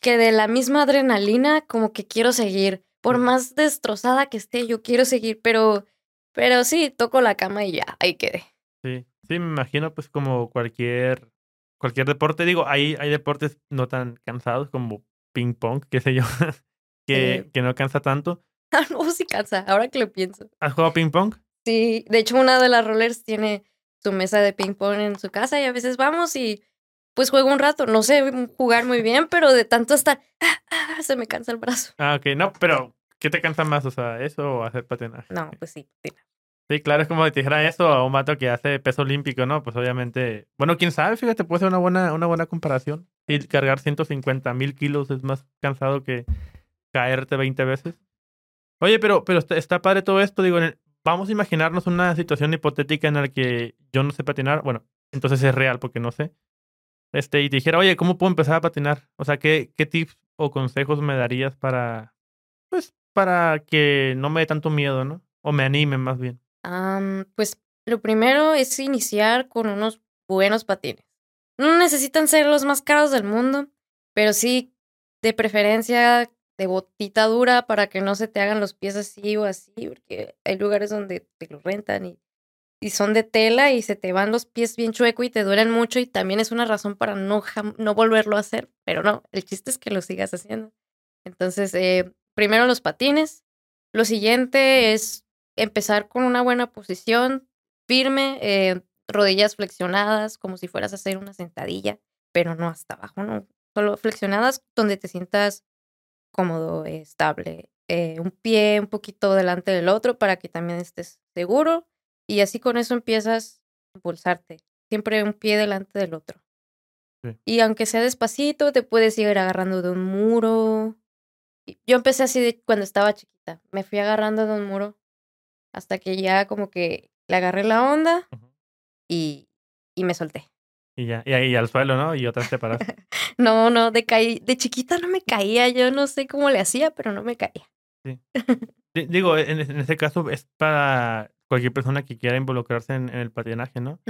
Speaker 1: que de la misma adrenalina como que quiero seguir. Por más destrozada que esté, yo quiero seguir, pero, pero sí, toco la cama y ya, ahí quedé.
Speaker 2: Sí, sí, me imagino pues como cualquier, cualquier deporte. Digo, hay, hay deportes no tan cansados como ping pong, qué sé yo, que,
Speaker 1: Sí.
Speaker 2: que no cansa tanto.
Speaker 1: Ah, no, sí cansa, ahora que lo pienso.
Speaker 2: ¿Has jugado ping pong?
Speaker 1: Sí, de hecho una de las rollers tiene su mesa de ping pong en su casa y a veces vamos y pues juego un rato. No sé jugar muy bien, pero de tanto estar, ah, ah, se me cansa el brazo.
Speaker 2: Ah, ok, no, pero ¿qué te cansa más? O sea, ¿eso o hacer patinaje?
Speaker 1: No, pues sí. sí.
Speaker 2: Sí, claro, es como si te dijera eso a un vato que hace peso olímpico, ¿no? Pues obviamente, bueno, quién sabe, fíjate, puede ser una buena, una buena comparación. Y cargar 150 mil kilos es más cansado que caerte 20 veces. Oye, pero, pero está, está padre todo esto, digo, el- vamos a imaginarnos una situación hipotética en la que yo no sé patinar, bueno, entonces es real porque no sé. Este, y te dijera, oye, ¿cómo puedo empezar a patinar? O sea, ¿qué, qué tips o consejos me darías para, pues, para que no me dé tanto miedo, ¿no? O me anime más bien.
Speaker 1: pues lo primero es iniciar con unos buenos patines. No necesitan ser los más caros del mundo, pero sí, de preferencia, de botita dura para que no se te hagan los pies así o así, porque hay lugares donde te lo rentan y, y son de tela y se te van los pies bien chueco y te duelen mucho y también es una razón para no, no volverlo a hacer, pero no, el chiste es que lo sigas haciendo. Entonces, eh, primero los patines. Lo siguiente es empezar con una buena posición, firme, eh, rodillas flexionadas, como si fueras a hacer una sentadilla, pero no hasta abajo, no. Solo flexionadas donde te sientas cómodo, estable. Eh, un pie un poquito delante del otro para que también estés seguro. Y así con eso empiezas a impulsarte. Siempre un pie delante del otro. Y aunque sea despacito, te puedes ir agarrando de un muro. Yo empecé así de cuando estaba chiquita. Me fui agarrando de un muro hasta que ya como que le agarré la onda y, y me solté.
Speaker 2: Y ya, y ahí al suelo, ¿no? Y otra vez te paraste.
Speaker 1: no, no, de, de chiquita no me caía, yo no sé cómo le hacía, pero no me caía.
Speaker 2: Sí. Digo, en, en este caso es para cualquier persona que quiera involucrarse en, el patinaje, ¿no?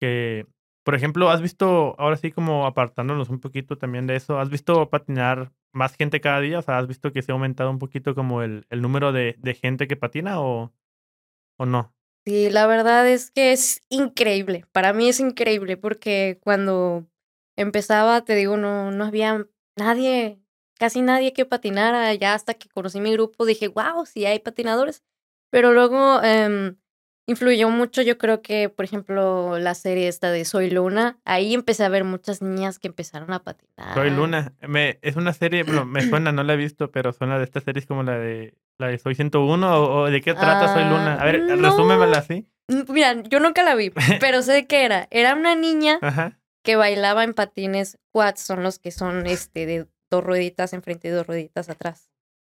Speaker 2: Que, por ejemplo, has visto, ahora sí como apartándonos un poquito también de eso, ¿has visto patinar más gente cada día? O sea, ¿has visto que se ha aumentado un poquito como el, el número de, de gente que patina o, o no?
Speaker 1: Sí, la verdad es que es increíble. Para mí es increíble porque cuando empezaba, te digo, no, no había nadie, casi nadie que patinara. Ya hasta que conocí mi grupo dije, wow, sí hay patinadores. Pero luego eh, influyó mucho, yo creo que, por ejemplo, la serie esta de Soy Luna, ahí empecé a ver muchas niñas que empezaron a patinar.
Speaker 2: Soy Luna, me, es una serie, bueno, me suena, no la he visto, pero suena de estas series como la de la de Soy 101 o, de qué trata Soy Luna. A ver, no. resúmemela así.
Speaker 1: Mira, yo nunca la vi, pero sé de qué era. Era una niña que bailaba en patines quads, son los que son este de dos rueditas enfrente y dos rueditas atrás.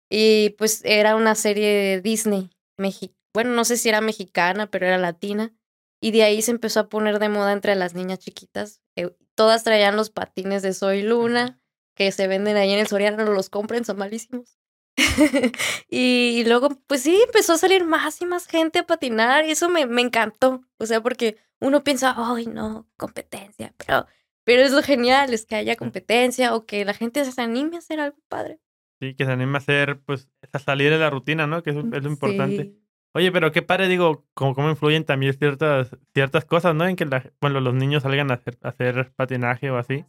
Speaker 1: Y pues era una serie de Disney, México bueno, no sé si era mexicana, pero era latina. Y de ahí se empezó a poner de moda entre las niñas chiquitas. Eh, todas traían los patines de Soy Luna, que se venden ahí en el Soriano, los compren, son malísimos. y, luego, pues sí, empezó a salir más y más gente a patinar y eso me, me encantó. O sea, porque uno piensa, ay, no, competencia, pero, pero es lo genial, es que haya competencia o que la gente se anime a hacer algo padre.
Speaker 2: Sí, que se anime a hacer, pues, a salir de la rutina, ¿no? Que es, es lo importante. Oye, pero qué padre, digo, cómo, cómo influyen también ciertas, ciertas cosas, ¿no? En que la, bueno, los niños salgan a hacer, hacer patinaje o así.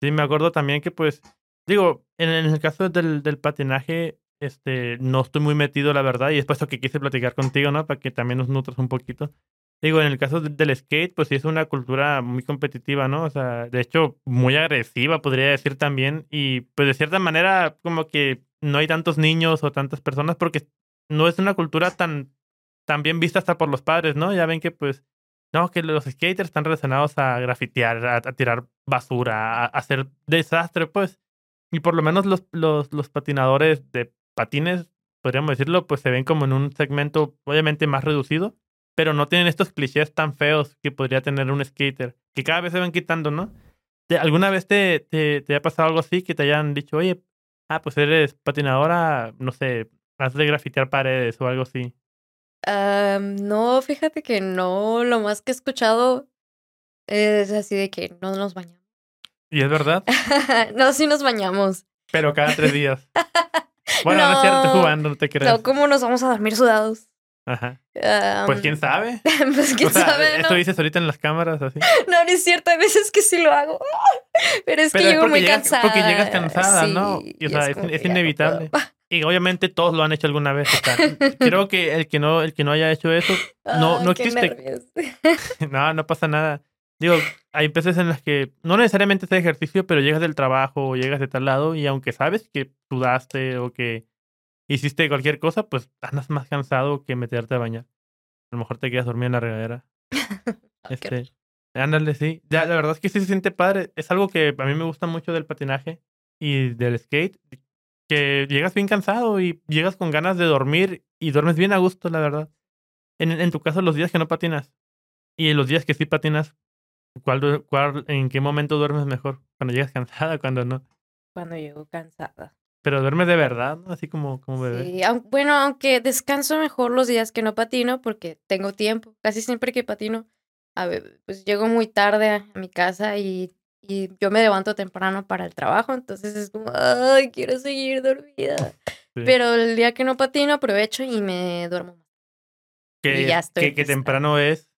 Speaker 2: Sí, me acuerdo también que, pues, digo, en, el caso del, del patinaje, este, no estoy muy metido, la verdad, y es por eso que quise platicar contigo, ¿no? Para que también nos nutras un poquito. Digo, en el caso del skate, pues sí es una cultura muy competitiva, ¿no? O sea, de hecho, muy agresiva, podría decir también. Y pues de cierta manera, como que no hay tantos niños o tantas personas porque no es una cultura tan, tan bien vista hasta por los padres, ¿no? Ya ven que pues, no, que los skaters están relacionados a grafitear, a, tirar basura, a, hacer desastre, pues. Y por lo menos los, los, los patinadores de patines, podríamos decirlo, pues se ven como en un segmento obviamente más reducido, pero no tienen estos clichés tan feos que podría tener un skater, que cada vez se van quitando, ¿no? ¿Alguna vez te, te, te ha pasado algo así que te hayan dicho, oye, ah, pues eres patinadora, no sé, Has de grafitear paredes o algo así.
Speaker 1: no, fíjate que no. Lo más que he escuchado es así de que no nos bañamos.
Speaker 2: ¿Y es verdad?
Speaker 1: no, sí nos bañamos.
Speaker 2: Pero cada tres días. Bueno, no, es cierto, jugando, no te creas. No,
Speaker 1: ¿cómo nos vamos a dormir sudados?
Speaker 2: Ajá. pues quién sabe.
Speaker 1: pues quién sabe.
Speaker 2: Esto dices ahorita en las cámaras así.
Speaker 1: No, no es cierto. Hay veces que sí lo hago. Pero es que llego muy cansada.
Speaker 2: Porque llegas cansada, ¿no? Y, o sea, es, inevitable. Y obviamente todos lo han hecho alguna vez. creo que el que no, el que no haya hecho eso, no, no existe. no, no pasa nada. Digo, hay veces en las que no necesariamente es ejercicio, pero llegas del trabajo o llegas de tal lado y aunque sabes que sudaste o que hiciste cualquier cosa, pues andas más cansado que meterte a bañar. A lo mejor te quedas dormido en la regadera. este, ándale, sí. Ya, la verdad es que sí se siente padre. Es algo que a mí me gusta mucho del patinaje y del skate que llegas bien cansado y llegas con ganas de dormir y duermes bien a gusto, la verdad. En, en tu caso, los días que no patinas y en los días que sí patinas, ¿cuál, cuál, ¿en qué momento duermes mejor? ¿Cuando llegas cansada cuando no?
Speaker 1: cuando llego cansada.
Speaker 2: Pero duerme de verdad, ¿no? Así como, como bebé.
Speaker 1: Sí, bueno, aunque descanso mejor los días que no patino porque tengo tiempo. Casi siempre que patino, a ver, pues llego muy tarde a, mi casa y, y yo me levanto temprano para el trabajo, entonces es como, ay, quiero seguir dormida.
Speaker 2: Sí.
Speaker 1: Pero el día que no patino aprovecho y me duermo
Speaker 2: que,
Speaker 1: y ya estoy fresca.
Speaker 2: temprano es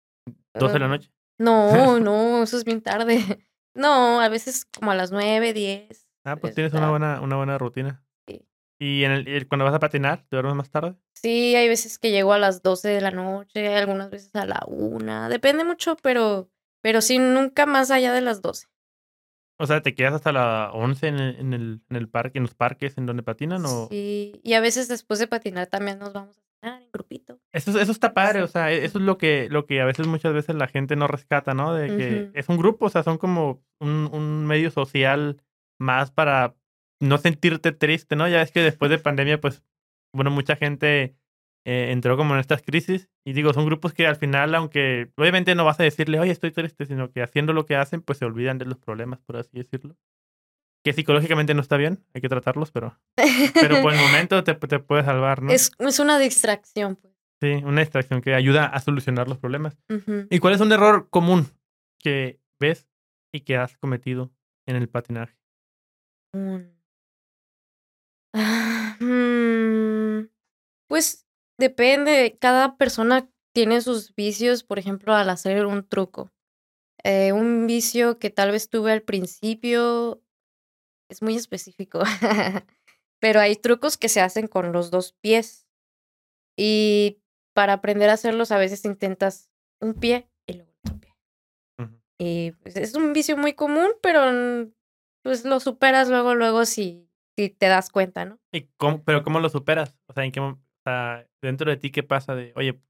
Speaker 2: 12 de la
Speaker 1: Ah,
Speaker 2: noche.
Speaker 1: No, no, eso es bien tarde. No, a veces como a las nueve, diez.
Speaker 2: Ah, pues
Speaker 1: es
Speaker 2: tienes una buena, una buena rutina.
Speaker 1: Sí.
Speaker 2: Y en el, cuando vas a patinar, ¿te duermes más tarde?
Speaker 1: Sí, hay veces que llego a las 12 de la noche, algunas veces a la una. Depende mucho, pero, pero sí, nunca más allá de las 12.
Speaker 2: O sea, ¿te quedas hasta las 11 en el, en el, en el parque, en los parques en donde patinan? O...
Speaker 1: Sí, y a veces después de patinar también nos vamos a cenar en grupito.
Speaker 2: Eso, eso está padre,
Speaker 1: Sí.
Speaker 2: o sea, e- eso es lo que, lo que a veces, muchas veces la gente no rescata, ¿no? De que
Speaker 1: Ujú.
Speaker 2: es un grupo, o sea, son como un, un medio social más para no sentirte triste, ¿no? Ya es que después de pandemia, pues, bueno, mucha gente eh, entró como en estas crisis y digo, son grupos que al final, aunque obviamente no vas a decirle, oye, estoy triste, sino que haciendo lo que hacen, pues se olvidan de los problemas, por así decirlo. Que psicológicamente no está bien, hay que tratarlos, pero, pero por el momento te, te puede salvar, ¿no?
Speaker 1: es, es una distracción, pues.
Speaker 2: Sí, una distracción que ayuda a solucionar los problemas. ¿Y cuál es un error común que ves y que has cometido en el patinaje?
Speaker 1: Un- Ah, mm, Pues depende, cada persona tiene sus vicios, por ejemplo, al hacer un truco. Eh, un vicio que tal vez tuve al principio es muy específico, pero hay trucos que se hacen con los dos pies. Y para aprender a hacerlos a veces intentas un pie y luego otro pie. Y pues, es un vicio muy común, pero pues lo superas luego, luego si, si te das cuenta, ¿no?
Speaker 2: ¿Y cómo, pero cómo lo superas? O sea, ¿en qué, o sea, dentro de ti qué pasa de, oye,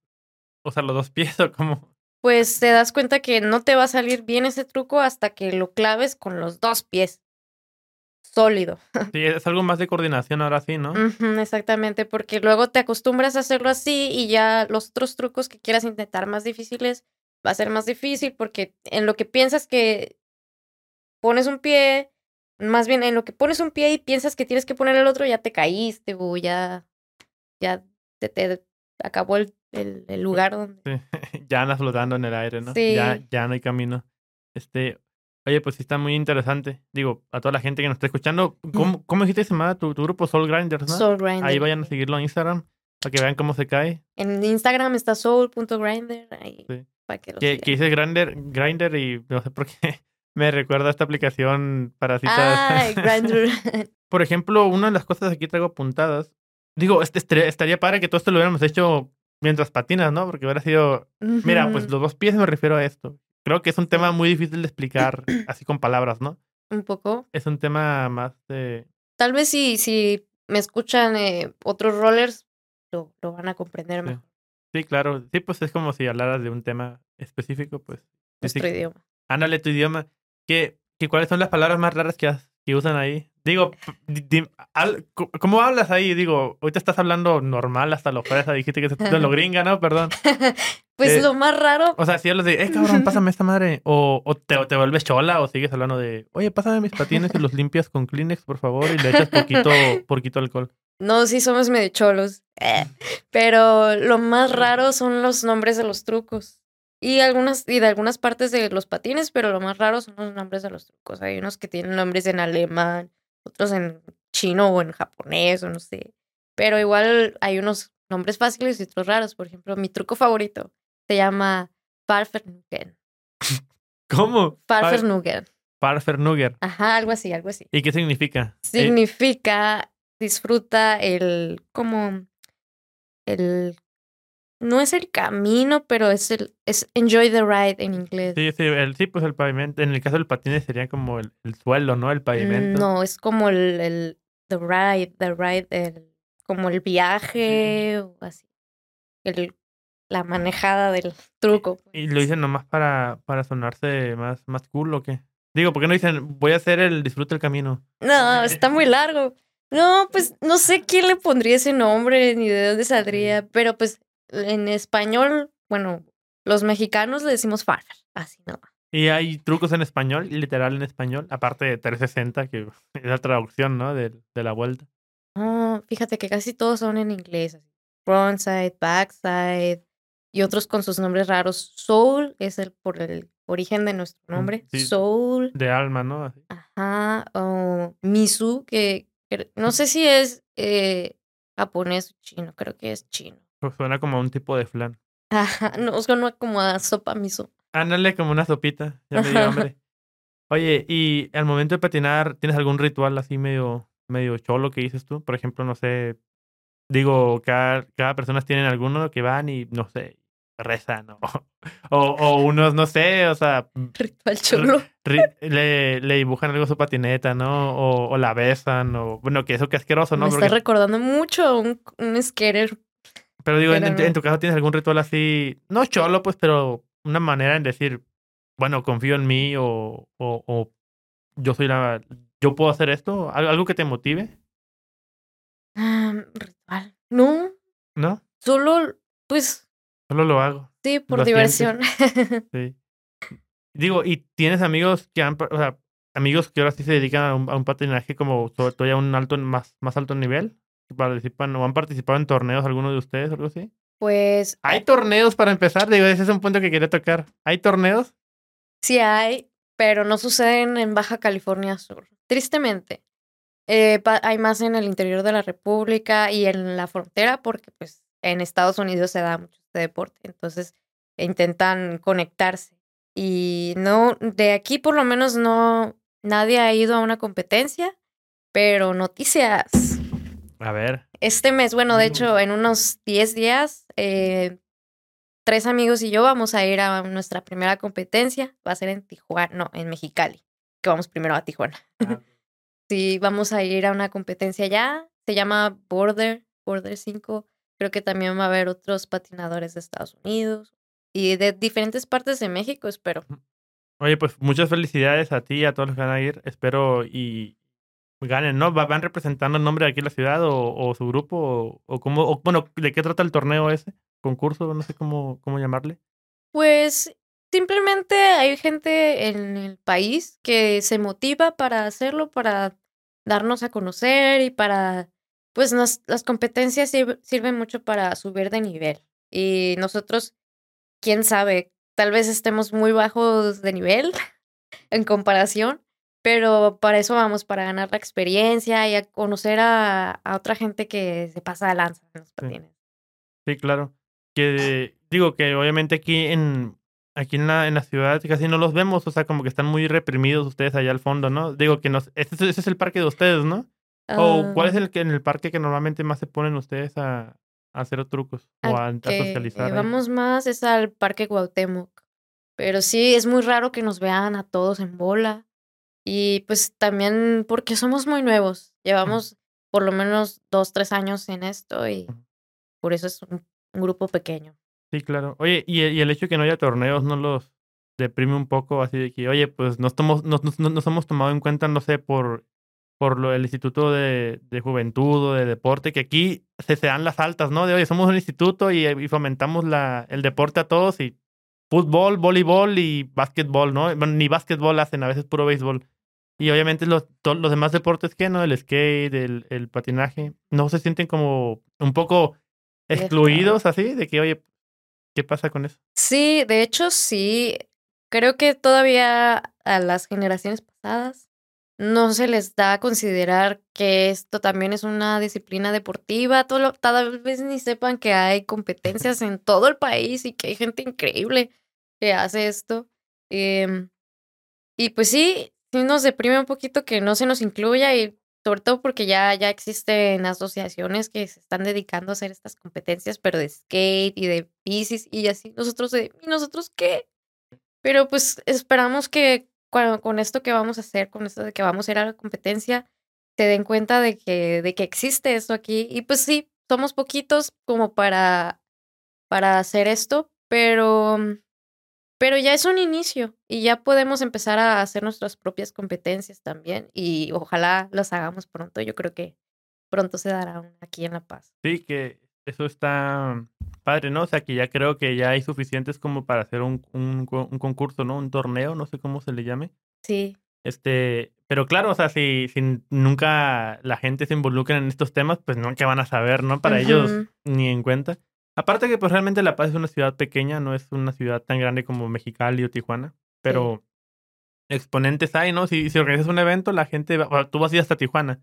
Speaker 2: usar los dos pies o cómo?
Speaker 1: Pues te das cuenta que no te va a salir bien ese truco hasta que lo claves con los dos pies. Sólido.
Speaker 2: Sí, es algo más de coordinación ahora sí, ¿no?
Speaker 1: Exactamente, porque luego te acostumbras a hacerlo así y ya los otros trucos que quieras intentar más difíciles va a ser más difícil porque en lo que piensas que pones un pie, más bien en lo que pones un pie y piensas que tienes que poner el otro, ya te caíste o ya, ya te, te acabó el, el, el lugar donde...
Speaker 2: Sí, ya andas flotando en el aire, ¿no?
Speaker 1: Sí.
Speaker 2: Ya, ya no hay camino. Este, oye, pues sí está muy interesante. Digo, a toda la gente que nos está escuchando, ¿cómo, cómo dijiste que se llamaba tu, tu grupo Soul Grinders, no?
Speaker 1: Soul Grinder.
Speaker 2: Ahí vayan a seguirlo en Instagram para que vean cómo se cae.
Speaker 1: En Instagram está soul.grinder. Ahí,
Speaker 2: Sí.
Speaker 1: para que lo
Speaker 2: Que, que dice Grinder, Grinder y no sé por qué me recuerda a esta aplicación para citas.
Speaker 1: Ah, Grindr.
Speaker 2: por ejemplo, una de las cosas aquí traigo apuntadas. Digo, este, estaría, estaría padre que todo esto lo hubiéramos hecho mientras patinas, ¿no? Porque hubiera sido Mira, pues los dos pies me refiero a esto. Creo que es un tema muy difícil de explicar así con palabras, ¿no?
Speaker 1: Un poco.
Speaker 2: Es un tema más de...
Speaker 1: Tal vez si, si me escuchan eh, otros rollers, lo, lo van a comprender mejor.
Speaker 2: Sí, claro. Sí, pues es como si hablaras de un tema específico, pues.
Speaker 1: Nuestro
Speaker 2: sí.
Speaker 1: idioma.
Speaker 2: Ándale tu idioma. ¿Qué, qué, ¿Cuáles son las palabras más raras que, has- que usan ahí? Digo, di- al- ¿cómo hablas ahí? Digo, ahorita estás hablando normal hasta lo fresa. Dijiste que es de lo gringa, ¿no? Perdón.
Speaker 1: Pues
Speaker 2: Eh,
Speaker 1: lo más raro,
Speaker 2: O sea, si hablas de, eh, cabrón, pásame esta madre. O, o te, o te vuelves chola o sigues hablando de, oye, pásame mis patines y los limpias con Kleenex, por favor, y le echas poquito, poquito alcohol.
Speaker 1: no, sí somos medio cholos. eh, Pero lo más raro son los nombres de los trucos. Y algunas, y de algunas partes de los patines, pero lo más raro son los nombres de los trucos. Hay unos que tienen nombres en alemán, otros en chino o en japonés, o no sé. Pero igual hay unos nombres fáciles y otros raros. Por ejemplo, mi truco favorito se llama Farfernugen.
Speaker 2: ¿Cómo?
Speaker 1: Farfernugen.
Speaker 2: Parfernugger.
Speaker 1: Ajá, algo así, algo así.
Speaker 2: ¿Y qué significa? Eh,
Speaker 1: Significa disfruta el como el no es el camino, pero es el es enjoy the ride en inglés.
Speaker 2: sí, sí, el, sí, pues el pavimento. En el caso del patines sería como el, el suelo, ¿no? El pavimento.
Speaker 1: No, es como el, el the ride, the ride, el, como el viaje o así. El, la manejada del truco. pues.
Speaker 2: ¿Y lo dicen nomás para, para sonarse más, más cool o qué? Digo, ¿por qué no dicen, voy a hacer el disfrute del camino?
Speaker 1: No, está muy largo. No, pues no sé quién le pondría ese nombre ni de dónde saldría, pero pues en español, bueno, los mexicanos le decimos farfar, así no.
Speaker 2: ¿Y hay trucos en español, literal en español? Aparte de 360, que es la traducción, ¿no? De, de la vuelta.
Speaker 1: Oh, fíjate que casi todos son en inglés. así, Frontside, backside y otros con sus nombres raros. Soul es el por el origen de nuestro nombre.
Speaker 2: sí.
Speaker 1: Soul.
Speaker 2: De alma, ¿no? Así.
Speaker 1: Ajá. O Misu, que, que no sé si es eh, japonés o chino. Creo que es chino.
Speaker 2: Pues Suena como a un tipo de flan.
Speaker 1: Ajá. No, suena como a sopa miso.
Speaker 2: Ándale, como una sopita. Ya me dio hambre. Oye, y al momento de patinar, ¿tienes algún ritual así medio, medio cholo que dices tú? Por ejemplo, no sé, digo, cada, cada persona tiene alguno que van y, no sé, rezan o, o, o unos, no sé, o sea,
Speaker 1: Ritual chulo.
Speaker 2: ri- le, le dibujan algo a su patineta, ¿no? O, o la besan, o bueno, que eso que asqueroso, ¿no?
Speaker 1: Me
Speaker 2: Porque-
Speaker 1: está recordando mucho a un, un skater.
Speaker 2: Pero digo, en,
Speaker 1: pero
Speaker 2: en tu-
Speaker 1: no.
Speaker 2: en tu caso tienes algún ritual así, no cholo, pues, pero una manera en decir, bueno, confío en mí o, o, o yo soy la, yo puedo hacer esto, Al- algo que te motive,
Speaker 1: Ah, ritual. No,
Speaker 2: ¿no?
Speaker 1: solo, pues,
Speaker 2: Solo lo hago,
Speaker 1: sí, por diversión.
Speaker 2: sí. Digo, y tienes amigos que han, o sea, amigos que ahora sí se dedican a un, a un patinaje como sobre todo ya a un alto, más, más alto nivel, que participan o han participado en torneos algunos de ustedes o algo así.
Speaker 1: pues,
Speaker 2: Hay torneos para empezar, digo, ese es un punto que quería tocar. ¿Hay torneos?
Speaker 1: Sí hay, pero no suceden en Baja California Sur. Tristemente. Eh, hay más en el interior de la República y en la frontera porque pues en Estados Unidos se da mucho este deporte. Entonces intentan conectarse. Y no, de aquí por lo menos no, nadie ha ido a una competencia, pero noticias.
Speaker 2: A ver.
Speaker 1: Este mes, bueno, de hecho, en unos 10 días, eh, tres amigos y yo vamos a ir a nuestra primera competencia. Va a ser en Tijuana, no, en Mexicali, que vamos primero a Tijuana. Sí, vamos a ir a una competencia allá. Se llama Border, Border 5. Creo que también va a haber otros patinadores de Estados Unidos y de diferentes partes de México, espero.
Speaker 2: Oye, pues muchas felicidades a ti y a todos los que van a ir. Espero y ganen, ¿no? Va- ¿Van representando el nombre de aquí en la ciudad o, su grupo? O, cómo, bueno, ¿de qué trata el torneo ese? ¿Concurso? No sé cómo, cómo llamarle.
Speaker 1: Pues simplemente hay gente en el país que se motiva para hacerlo, para darnos a conocer y para, pues las competencias sir- sirven mucho para subir de nivel. Y nosotros, quién sabe, tal vez estemos muy bajos de nivel en comparación, pero para eso vamos, para ganar la experiencia y a conocer a, a otra gente que se pasa de lanza en los patines.
Speaker 2: Sí, claro. Que digo que obviamente aquí en aquí en la, en la ciudad casi no los vemos, o sea, como que están muy reprimidos ustedes allá al fondo, ¿no? Digo que nos, ese, es- ese es el parque de ustedes, ¿no? ¿O cuál es
Speaker 1: Ah,
Speaker 2: el que en el parque que normalmente más se ponen ustedes a, a hacer trucos o a, a
Speaker 1: que,
Speaker 2: socializar?
Speaker 1: eh, vamos más es al Parque Cuauhtémoc. Pero sí, es muy raro que nos vean a todos en bola. Y pues también porque somos muy nuevos. Llevamos por lo menos dos, tres años en esto y por eso es un, un grupo pequeño.
Speaker 2: Sí, claro. Oye, y, y el hecho de que no haya torneos no los deprime un poco, así de que, oye, pues nos, tomos, nos, nos, nos hemos tomado en cuenta, no sé, por, por lo el Instituto de, de Juventud o de Deporte, que aquí se, se dan las altas, ¿no? De, oye, somos un instituto y, y fomentamos la, el deporte a todos y fútbol, voleibol y básquetbol, ¿no? Bueno, ni básquetbol hacen, a veces puro béisbol. Y obviamente los, los demás deportes, ¿qué, no? El skate, el, el patinaje, no se sienten como un poco excluidos así, de que, oye, ¿qué pasa con eso?
Speaker 1: Sí, de hecho sí. Creo que todavía a las generaciones pasadas no se les da a considerar que esto también es una disciplina deportiva. Todo lo- tal vez ni sepan que hay competencias en todo el país y que hay gente increíble que hace esto. Em, y pues sí, nos deprime un poquito que no se nos incluya y sobre todo porque ya, ya existen asociaciones que se están dedicando a hacer estas competencias, pero de skate y de bicis y así. Nosotros ¿y nosotros qué? Pero pues esperamos que cua- con esto que vamos a hacer, con esto de que vamos a ir a la competencia, se den cuenta de que, de que existe esto aquí. Y pues sí, somos poquitos como para, para hacer esto, pero, pero ya es un inicio y ya podemos empezar a hacer nuestras propias competencias también y ojalá las hagamos pronto. Yo creo que pronto se dará una aquí en La Paz.
Speaker 2: Sí, que eso está, Padre, ¿no? O sea, que ya creo que ya hay suficientes como para hacer un, un, un concurso, ¿no? Un torneo, no sé cómo se le llame.
Speaker 1: Sí.
Speaker 2: Este, pero claro, o sea, si, si nunca la gente se involucra en estos temas, pues nunca van a saber, ¿no? Para ellos ni en cuenta. Aparte que pues realmente La Paz es una ciudad pequeña, no es una ciudad tan grande como Mexicali o Tijuana, pero exponentes hay, ¿no? Si, si organizas un evento, la gente, va, tú vas a ir hasta Tijuana,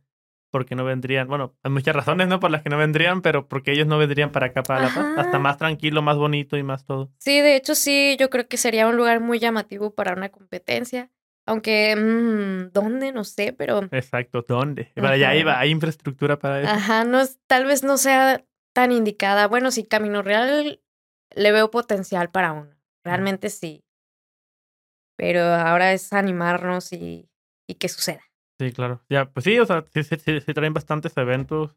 Speaker 2: porque no vendrían, bueno, hay muchas razones, ¿no? Por las que no vendrían, pero porque ellos no vendrían para acá, para La Paz, hasta más tranquilo, más bonito y más todo.
Speaker 1: Sí, de hecho sí, yo creo que sería un lugar muy llamativo para una competencia. Aunque, mmm, ¿dónde? No sé, pero...
Speaker 2: Exacto, ¿dónde? Para allá iba, hay infraestructura para eso.
Speaker 1: Ajá, no, tal vez no sea tan indicada. Bueno, sí, Camino Real le veo potencial para uno. Realmente sí. Pero ahora es animarnos y, y que suceda.
Speaker 2: Sí, claro. Ya, pues sí, o sea, se traen bastantes eventos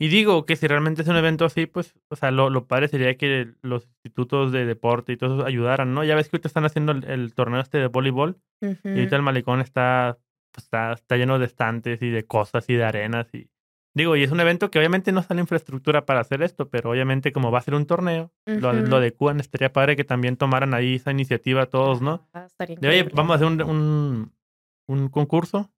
Speaker 2: y digo que si realmente es un evento así, pues, o sea, lo, lo padre sería que los institutos de deporte y todo eso ayudaran, ¿no? Ya ves que ahorita están haciendo el, torneo este de voleibol y ahorita el malecón está, pues, está, está lleno de estantes y de cosas y de arenas y digo, y es un evento que obviamente no sale infraestructura para hacer esto, pero obviamente como va a ser un torneo, lo, lo adecuan, estaría padre que también tomaran ahí esa iniciativa todos, ¿no?
Speaker 1: Ah,
Speaker 2: de, oye, vamos a hacer un, un, un concurso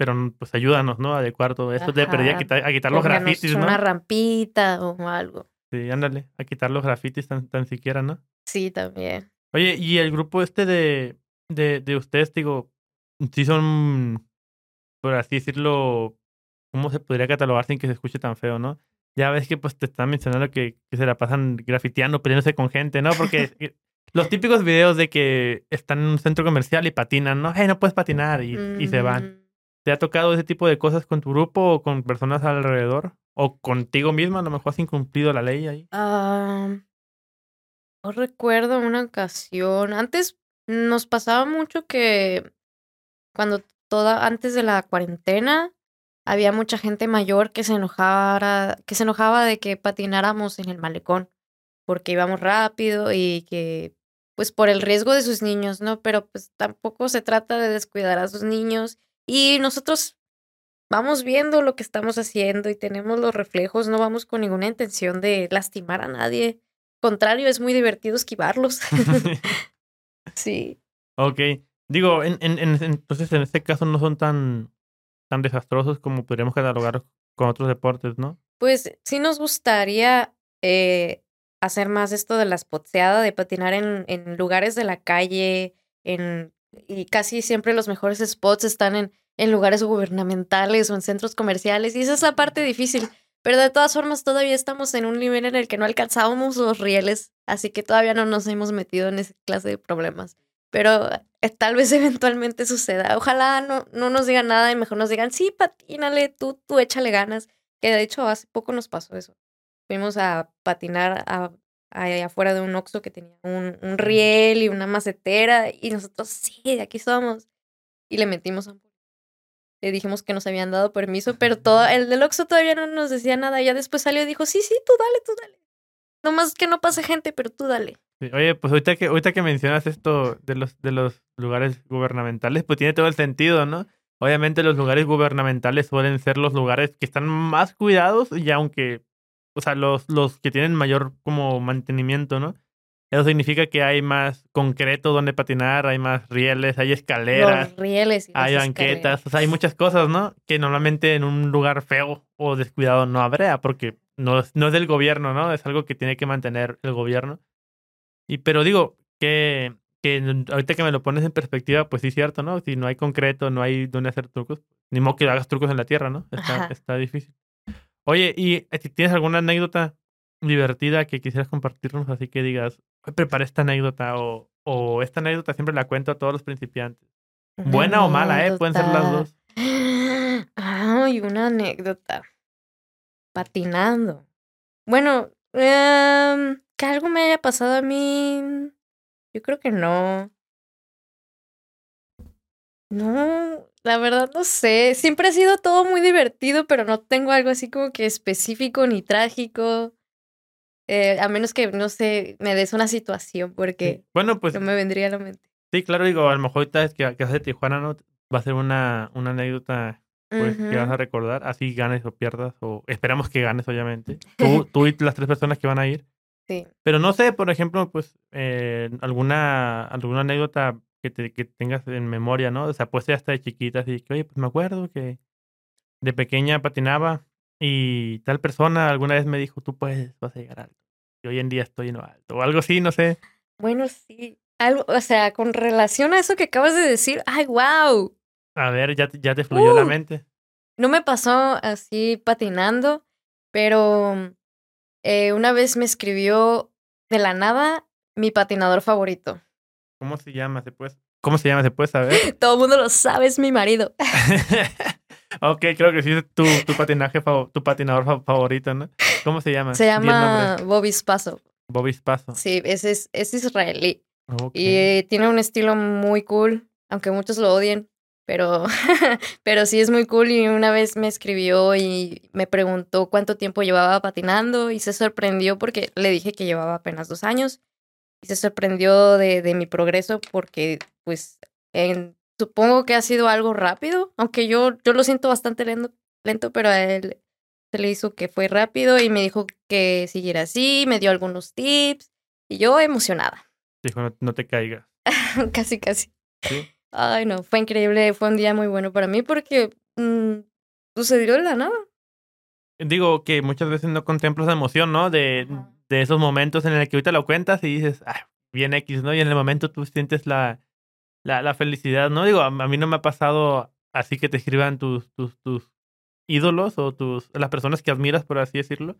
Speaker 2: pero pues ayúdanos, ¿no? A adecuar todo esto. Te perdí a quitar, a quitar los grafitis, ¿no?
Speaker 1: Una rampita o algo.
Speaker 2: Sí, ándale, a quitar los grafitis tan, tan siquiera, ¿no?
Speaker 1: Sí, también.
Speaker 2: Oye, y el grupo este de, de, de ustedes, digo, sí son, por así decirlo, ¿cómo se podría catalogar sin que se escuche tan feo, no? Ya ves que pues te están mencionando que, que se la pasan grafiteando, peleándose con gente, ¿no? Porque los típicos videos de que están en un centro comercial y patinan, ¿no? Hey, no puedes patinar y, y se van. ¿Te ha tocado ese tipo de cosas con tu grupo o con personas alrededor? ¿O contigo misma? A lo mejor has incumplido la ley ahí.
Speaker 1: Ah, no recuerdo una ocasión. Antes nos pasaba mucho que cuando toda, antes de la cuarentena, había mucha gente mayor que se enojara, que se enojaba de que patináramos en el malecón, porque íbamos rápido y que, pues por el riesgo de sus niños, ¿no? Pero pues tampoco se trata de descuidar a sus niños y nosotros vamos viendo lo que estamos haciendo y tenemos los reflejos, no vamos con ninguna intención de lastimar a nadie. Contrario, es muy divertido esquivarlos. sí.
Speaker 2: Ok. Digo, en, en, entonces en este caso no son tan, tan desastrosos como podríamos catalogar con otros deportes, ¿no?
Speaker 1: Pues sí nos gustaría eh, hacer más esto de la spotseada, de patinar en, en lugares de la calle, en y casi siempre los mejores spots están en, en lugares gubernamentales o en centros comerciales y esa es la parte difícil. Pero de todas formas todavía estamos en un nivel en el que no alcanzábamos los rieles, así que todavía no nos hemos metido en esa clase de problemas. Pero eh, tal vez eventualmente suceda. Ojalá no, no nos digan nada y mejor nos digan, sí, patínale, tú, tú échale ganas. Que de hecho hace poco nos pasó eso. Fuimos a patinar a allá afuera de un Oxxo que tenía un, un, riel y una macetera y nosotros, sí, de aquí somos. Y le metimos a un le dijimos que nos habían dado permiso, pero todo, el del Oxxo todavía no nos decía nada. Ya después salió y dijo, sí, sí, tú dale, tú dale. Nomás que no pase gente, pero tú dale.
Speaker 2: Oye, pues ahorita que, ahorita que mencionas esto de los, de los lugares gubernamentales, pues tiene todo el sentido, ¿no? Obviamente los lugares gubernamentales suelen ser los lugares que están más cuidados y aunque o sea, los, los que tienen mayor como mantenimiento, ¿no? Eso significa que hay más concreto donde patinar, hay más rieles, hay escaleras,
Speaker 1: los rieles
Speaker 2: hay banquetas, o sea, hay muchas cosas, ¿no? Que normalmente en un lugar feo o descuidado no habría, porque no no es del gobierno, ¿no? Es algo que tiene que mantener el gobierno. Y pero digo que, que ahorita que me lo pones en perspectiva, pues sí es cierto, ¿no? Si no hay concreto, no hay donde hacer trucos, ni modo que hagas trucos en la tierra, ¿no? Está, está difícil. Oye, ¿y eh, tienes alguna anécdota divertida que quisieras compartirnos? Así que digas, preparé esta anécdota o, o esta anécdota siempre la cuento a todos los principiantes. Buena o mala, ¿eh? Pueden ser las dos.
Speaker 1: Ay, una anécdota. Patinando. Bueno, em, que algo me haya pasado a mí. Yo creo que no. No, la verdad no sé. Siempre ha sido todo muy divertido, pero no tengo algo así como que específico ni trágico. Eh, a menos que, no sé, me des una situación, porque
Speaker 2: bueno, pues,
Speaker 1: no me vendría a la mente.
Speaker 2: Sí, claro, digo, a lo mejor ahorita es que, que hace Tijuana, ¿no? Va a ser una, una anécdota pues, que vas a recordar, así ganes o pierdas, o esperamos que ganes, obviamente. Tú, tú y las tres personas que van a ir.
Speaker 1: Sí.
Speaker 2: Pero no sé, por ejemplo, pues, eh, alguna, alguna anécdota que, te, que tengas en memoria, ¿no? O sea, pues ya hasta de chiquita, así que, oye, pues me acuerdo que de pequeña patinaba y tal persona alguna vez me dijo, tú puedes, vas a llegar alto. Y hoy en día estoy en lo alto, o algo así, no sé.
Speaker 1: Bueno, sí. Algo, o sea, con relación a eso que acabas de decir, ay, wow.
Speaker 2: A ver, ya, te- ya te fluyó la
Speaker 1: Uh.
Speaker 2: mente.
Speaker 1: No me pasó así patinando, pero eh, una vez me escribió de la nada mi patinador favorito.
Speaker 2: ¿Cómo se llama? ¿Se puede, ¿Cómo se llama? ¿Se puede saber?
Speaker 1: Todo el mundo lo sabe, es mi marido.
Speaker 2: ok, creo que sí es tu, tu patinaje, tu patinador fa- favorito, ¿no? ¿Cómo se llama?
Speaker 1: Se llama. Bobby Spasso.
Speaker 2: Bobby Spasso.
Speaker 1: Sí, ese es, es israelí. Y tiene un estilo muy cool, aunque muchos lo odien, pero, pero sí es muy cool. Y una vez me escribió y me preguntó cuánto tiempo llevaba patinando y se sorprendió porque le dije que llevaba apenas dos años. Y se sorprendió de, de mi progreso porque, pues, en- supongo que ha sido algo rápido, aunque yo, yo lo siento bastante lento, lento, pero a él se le hizo que fue rápido y me dijo que siguiera así, me dio algunos tips y yo emocionada.
Speaker 2: Dijo, no, no te caigas.
Speaker 1: casi, casi.
Speaker 2: Sí.
Speaker 1: Ay, no, fue increíble, fue un día muy bueno para mí porque mm, sucedió de la nada.
Speaker 2: Digo que muchas veces no contemplas la emoción, ¿no? De, de esos momentos en el que ahorita lo cuentas y dices, ah, bien X, ¿no? Y en el momento tú sientes la, la, la felicidad, ¿no? Digo, a, a mí no me ha pasado así que te escriban tus, tus, tus ídolos o tus, las personas que admiras, por así decirlo.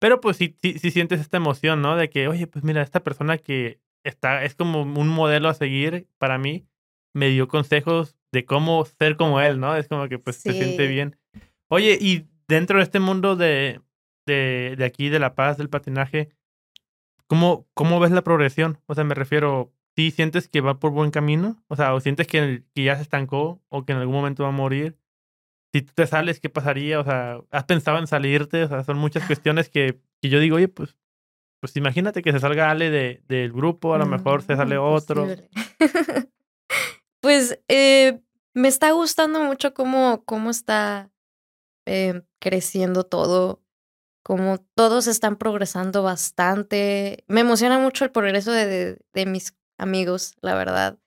Speaker 2: Pero pues sí, sí, sí sientes esta emoción, ¿no? De que, oye, pues mira, esta persona que está, es como un modelo a seguir para mí, me dio consejos de cómo ser como él, ¿no? Es como que pues te siente bien. Oye, y dentro de este mundo de, de, de aquí, de La Paz, del patinaje, ¿cómo, ¿cómo ves la progresión? O sea, me refiero, ¿sí sientes que va por buen camino? O sea, ¿o sientes que, que ya se estancó o que en algún momento va a morir? Si tú te sales, ¿qué pasaría? O sea, ¿has pensado en salirte? O sea, son muchas cuestiones que, que yo digo, oye, pues, pues imagínate que se salga Ale de, del grupo, a lo mejor se sale
Speaker 1: No,
Speaker 2: otro.
Speaker 1: pues eh, me está gustando mucho cómo, cómo está eh, creciendo todo, cómo todos están progresando bastante. Me emociona mucho el progreso de, de, de mis amigos, la verdad.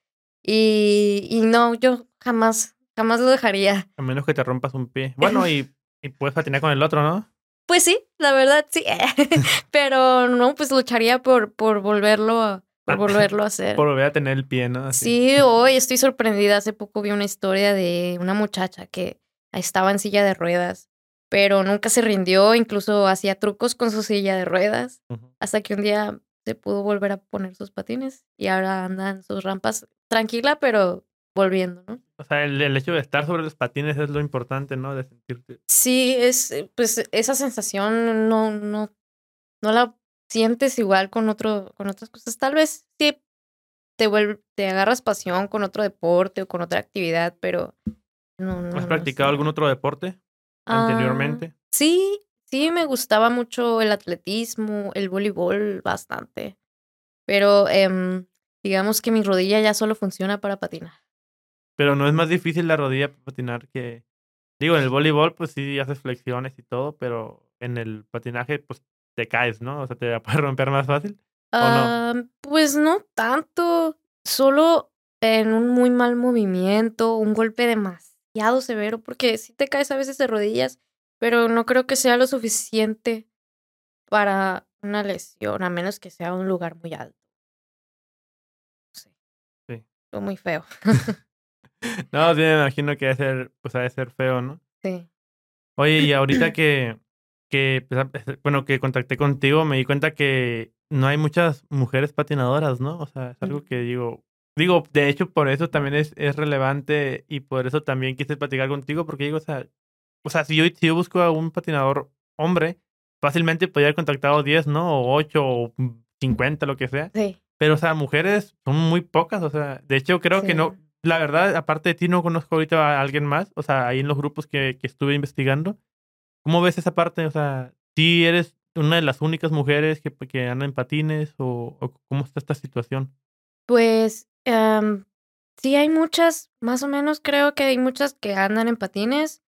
Speaker 1: Y, y no, yo jamás, jamás lo dejaría.
Speaker 2: A menos que te rompas un pie. Bueno, y, y puedes patinar con el otro, ¿no?
Speaker 1: Pues sí, la verdad sí. Pero no, pues lucharía por, por volverlo a, volverlo a hacer.
Speaker 2: Por volver a tener el pie, ¿no? Así.
Speaker 1: Sí, hoy estoy sorprendida. Hace poco vi una historia de una muchacha que estaba en silla de ruedas, pero nunca se rindió, incluso hacía trucos con su silla de ruedas, hasta que un día se pudo volver a poner sus patines y ahora anda en sus rampas tranquila, pero volviendo, ¿no?
Speaker 2: O sea, el, el hecho de estar sobre los patines es lo importante, ¿no? De sentirte.
Speaker 1: Sí, es, pues esa sensación no, no, no la sientes igual con otro, con otras cosas. Tal vez sí te vuelve, te agarras pasión con otro deporte o con otra actividad, pero no, no.
Speaker 2: ¿Has
Speaker 1: no
Speaker 2: practicado
Speaker 1: sé.
Speaker 2: algún otro deporte
Speaker 1: Ah,
Speaker 2: anteriormente?
Speaker 1: Sí, sí, me gustaba mucho el atletismo, el voleibol bastante. Pero em, digamos que mi rodilla ya solo funciona para patinar.
Speaker 2: Pero no es más difícil la rodilla para patinar que. Digo, en el voleibol, pues sí haces flexiones y todo, pero en el patinaje, pues te caes, ¿no? O sea, te puedes romper más fácil. no?
Speaker 1: Ah, pues no tanto, solo en un muy mal movimiento, un golpe demasiado severo, porque sí te caes a veces de rodillas, pero no creo que sea lo suficiente para una lesión, a menos que sea un lugar muy alto. Sé.
Speaker 2: Sí.
Speaker 1: Fue muy feo.
Speaker 2: No, sí, me imagino que debe ser, pues ha de ser feo, ¿no?
Speaker 1: Sí.
Speaker 2: Oye, y ahorita que, que, pues, a- bueno, que contacté contigo, me di cuenta que no hay muchas mujeres patinadoras, ¿no? O sea, es algo que digo, digo, de hecho, por eso también es, es relevante y por eso también quise platicar contigo, porque digo, o sea, o sea, si yo, si yo busco a un patinador hombre, fácilmente podría haber contactado 10, ¿no? O 8 o 50, lo que sea.
Speaker 1: Sí.
Speaker 2: Pero, o sea, mujeres son muy pocas, o sea, de hecho creo que no, la verdad, aparte de ti, no conozco ahorita a alguien más, o sea, ahí en los grupos que, que estuve investigando. ¿Cómo ves esa parte? O sea, ¿sí eres una de las únicas mujeres que, que andan en patines o, o cómo está esta situación?
Speaker 1: Pues em, sí hay muchas, más o menos creo que hay muchas que andan en patines,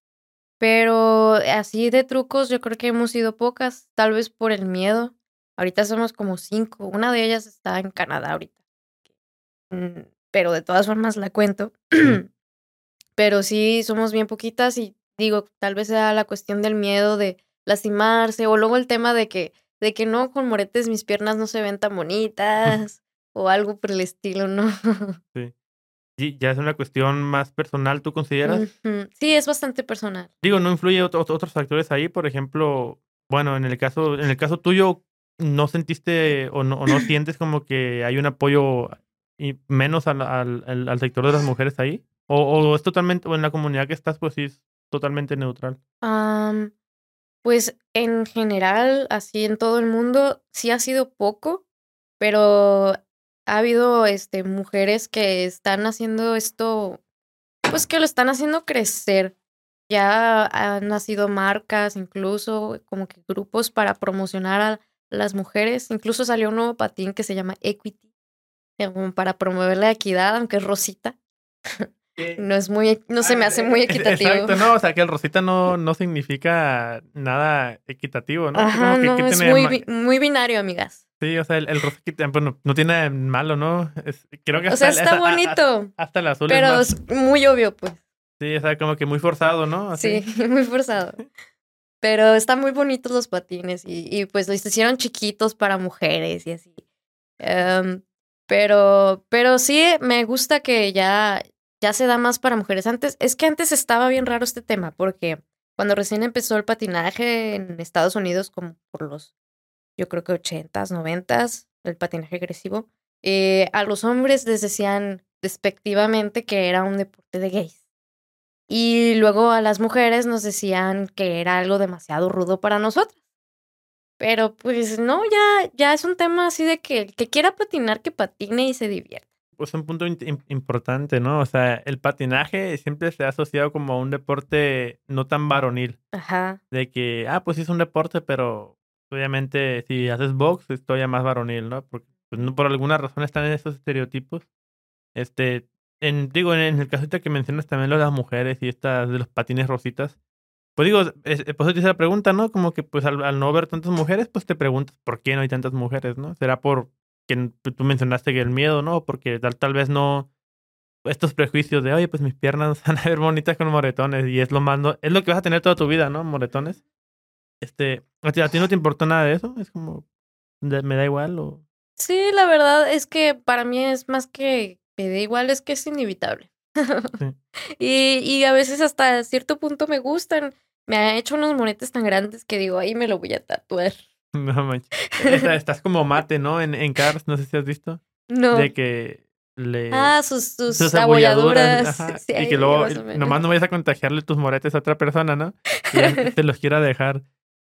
Speaker 1: pero así de trucos yo creo que hemos sido pocas, tal vez por el miedo Ahorita somos como cinco. Una de ellas está en Canadá ahorita. Mm, pero de todas formas la cuento. pero sí, somos bien poquitas y digo, tal vez sea la cuestión del miedo de lastimarse o luego el tema de que, de que no, con moretes mis piernas no se ven tan bonitas o algo por el estilo, ¿no?
Speaker 2: sí. Sí, ya es una cuestión más personal, ¿tú consideras?
Speaker 1: Sí, es bastante personal.
Speaker 2: Digo, ¿no influye otros factores ahí? Por ejemplo, bueno, en el caso, en el caso tuyo, ¿no sentiste o no, o no sientes como que hay un apoyo y menos al, al, al, sector de las mujeres ahí? ¿O, ¿O, es totalmente, o en la comunidad que estás, pues sí es totalmente neutral?
Speaker 1: pues en general, así en todo el mundo, sí ha sido poco, pero ha habido este, mujeres que están haciendo esto, pues que lo están haciendo crecer. Ya han nacido marcas, incluso como que grupos para promocionar a las mujeres. Incluso salió un nuevo patín que se llama Equity, para promover la equidad, aunque es rosita. No es muy, no se me hace muy equitativo.
Speaker 2: Exacto, no, o sea que el rosita no, no significa nada equitativo, ¿no?
Speaker 1: Ajá, no, es muy, muy binario, amigas.
Speaker 2: Sí, o sea, el, el rosa bueno, no tiene malo, ¿no? creo que
Speaker 1: hasta, O sea, está bonito.
Speaker 2: hasta el azul
Speaker 1: Pero es, muy obvio, pues.
Speaker 2: Sí, o sea, como que muy forzado, ¿no?
Speaker 1: Sí, muy forzado. Pero están muy bonitos los patines y, y pues los hicieron chiquitos para mujeres y así. Em, pero, pero sí, me gusta que ya, ya se da más para mujeres. Antes, es que antes estaba bien raro este tema, porque cuando recién empezó el patinaje en Estados Unidos, como por los, yo creo que 80s, 90s, el patinaje agresivo, eh, a los hombres les decían despectivamente que era un deporte de gays. Y luego a las mujeres nos decían que era algo demasiado rudo para nosotras. Pero pues no, ya, ya es un tema así de que el que quiera patinar, que patine y se divierta
Speaker 2: pues un punto importante, ¿no? O sea, el patinaje siempre se ha asociado como a un deporte no tan varonil.
Speaker 1: Ajá.
Speaker 2: De que, ah, pues sí es un deporte, pero obviamente si haces box es todavía más varonil, ¿no? Porque pues, no, por alguna razón están en esos estereotipos. Este, en, digo, en el caso que mencionas también lo de las mujeres y estas de los patines rositas, pues digo, es, pues te hice la pregunta, ¿no? Como que pues al, al no ver tantas mujeres, pues te preguntas por qué no hay tantas mujeres, ¿no? ¿Será por que tú mencionaste que el miedo, ¿no? Porque tal, tal vez no estos prejuicios de, oye, pues mis piernas van a ver bonitas con moretones y es lo más, es lo que vas a tener toda tu vida, ¿no? Moretones. Este, ¿a ti, no te importó nada de eso? Es como, me da igual o...
Speaker 1: Sí, la verdad es que para mí es más que me da igual, es que es inevitable. y, y a veces hasta cierto punto me gustan. Me ha hecho unos monetes tan grandes que digo, ahí me lo voy a tatuar.
Speaker 2: No manches. Estás como mate, ¿no? En, en Cars, no sé si has visto.
Speaker 1: No.
Speaker 2: De que le.
Speaker 1: Ah, sus, sus, abolladuras.
Speaker 2: y que luego nomás no vayas a contagiarle tus moretes a otra persona, ¿no? Y te los quiera dejar.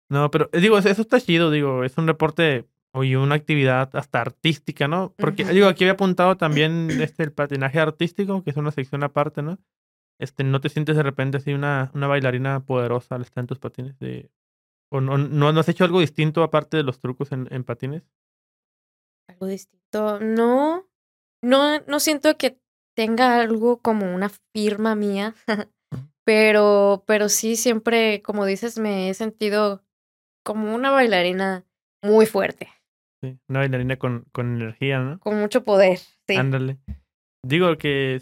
Speaker 2: No, pero eh, digo, eso está chido, digo, es un reporte y una actividad hasta artística, ¿no? Porque, digo, aquí había apuntado también este, el patinaje artístico, que es una sección aparte, ¿no? Este, ¿no te sientes de repente así una, una bailarina poderosa al estar en tus patines? De, ¿O no, no, has hecho algo distinto aparte de los trucos en, en patines?
Speaker 1: Algo distinto. No, no, no siento que tenga algo como una firma mía, pero, pero sí siempre, como dices, me he sentido como una bailarina muy fuerte.
Speaker 2: Sí, una bailarina con, con energía, ¿no?
Speaker 1: Con mucho poder, sí.
Speaker 2: Ándale. Digo que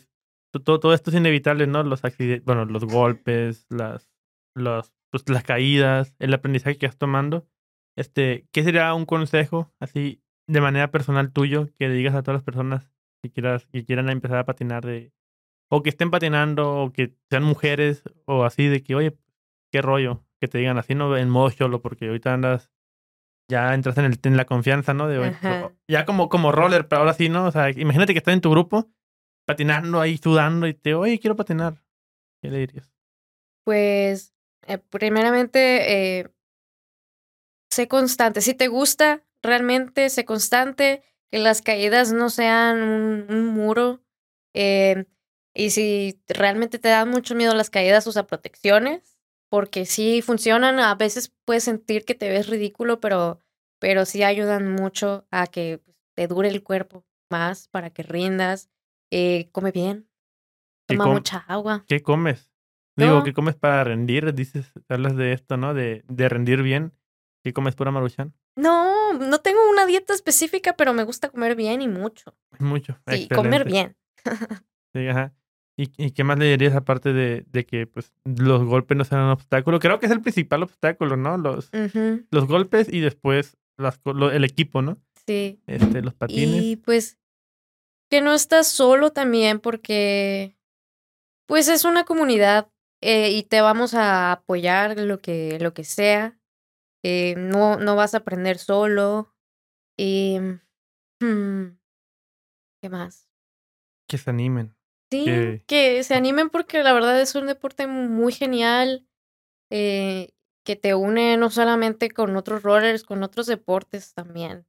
Speaker 2: todo, todo esto es inevitable, ¿no? Los accidentes, bueno, los golpes, las, los pues, las caídas, el aprendizaje que estás tomando. Este, ¿qué sería un consejo así de manera personal tuyo que le digas a todas las personas que quieras que quieran empezar a patinar de o que estén patinando o que sean mujeres o así de que oye qué rollo que te digan así no en modo solo porque ahorita andas ya entras en, el, en la confianza no de ya como como roller pero ahora sí no o sea imagínate que estás en tu grupo patinando ahí sudando y te oye quiero patinar qué le dirías
Speaker 1: pues eh, primeramente, eh, sé constante. Si te gusta, realmente sé constante, que las caídas no sean un, muro. Eh, y si realmente te dan mucho miedo las caídas, usa protecciones, porque sí funcionan. A veces puedes sentir que te ves ridículo, pero, pero sí ayudan mucho a que pues, te dure el cuerpo más, para que rindas. come bien, toma mucha agua.
Speaker 2: ¿Qué comes? Digo, ¿qué comes para rendir? Dices, hablas de esto, ¿no? De, de rendir bien. ¿Qué comes pura maruchan?
Speaker 1: No, no tengo una dieta específica, pero me gusta comer bien y mucho.
Speaker 2: Mucho.
Speaker 1: Sí, comer bien.
Speaker 2: Sí, ajá. ¿Y, y qué más le dirías aparte de, de que pues los golpes no sean un obstáculo? Creo que es el principal obstáculo, ¿no? Los, los golpes y después las, lo- el equipo, ¿no?
Speaker 1: Sí.
Speaker 2: Este, los patines.
Speaker 1: Y pues que no estás solo también porque pues es una comunidad eh, y te vamos a apoyar lo que, lo que sea. Eh, no, no vas a aprender solo. Y, hmm, ¿Qué más?
Speaker 2: Que se animen.
Speaker 1: Sí,
Speaker 2: Que-
Speaker 1: que se animen porque la verdad es un deporte muy genial eh, que te une no solamente con otros rollers, con otros deportes también.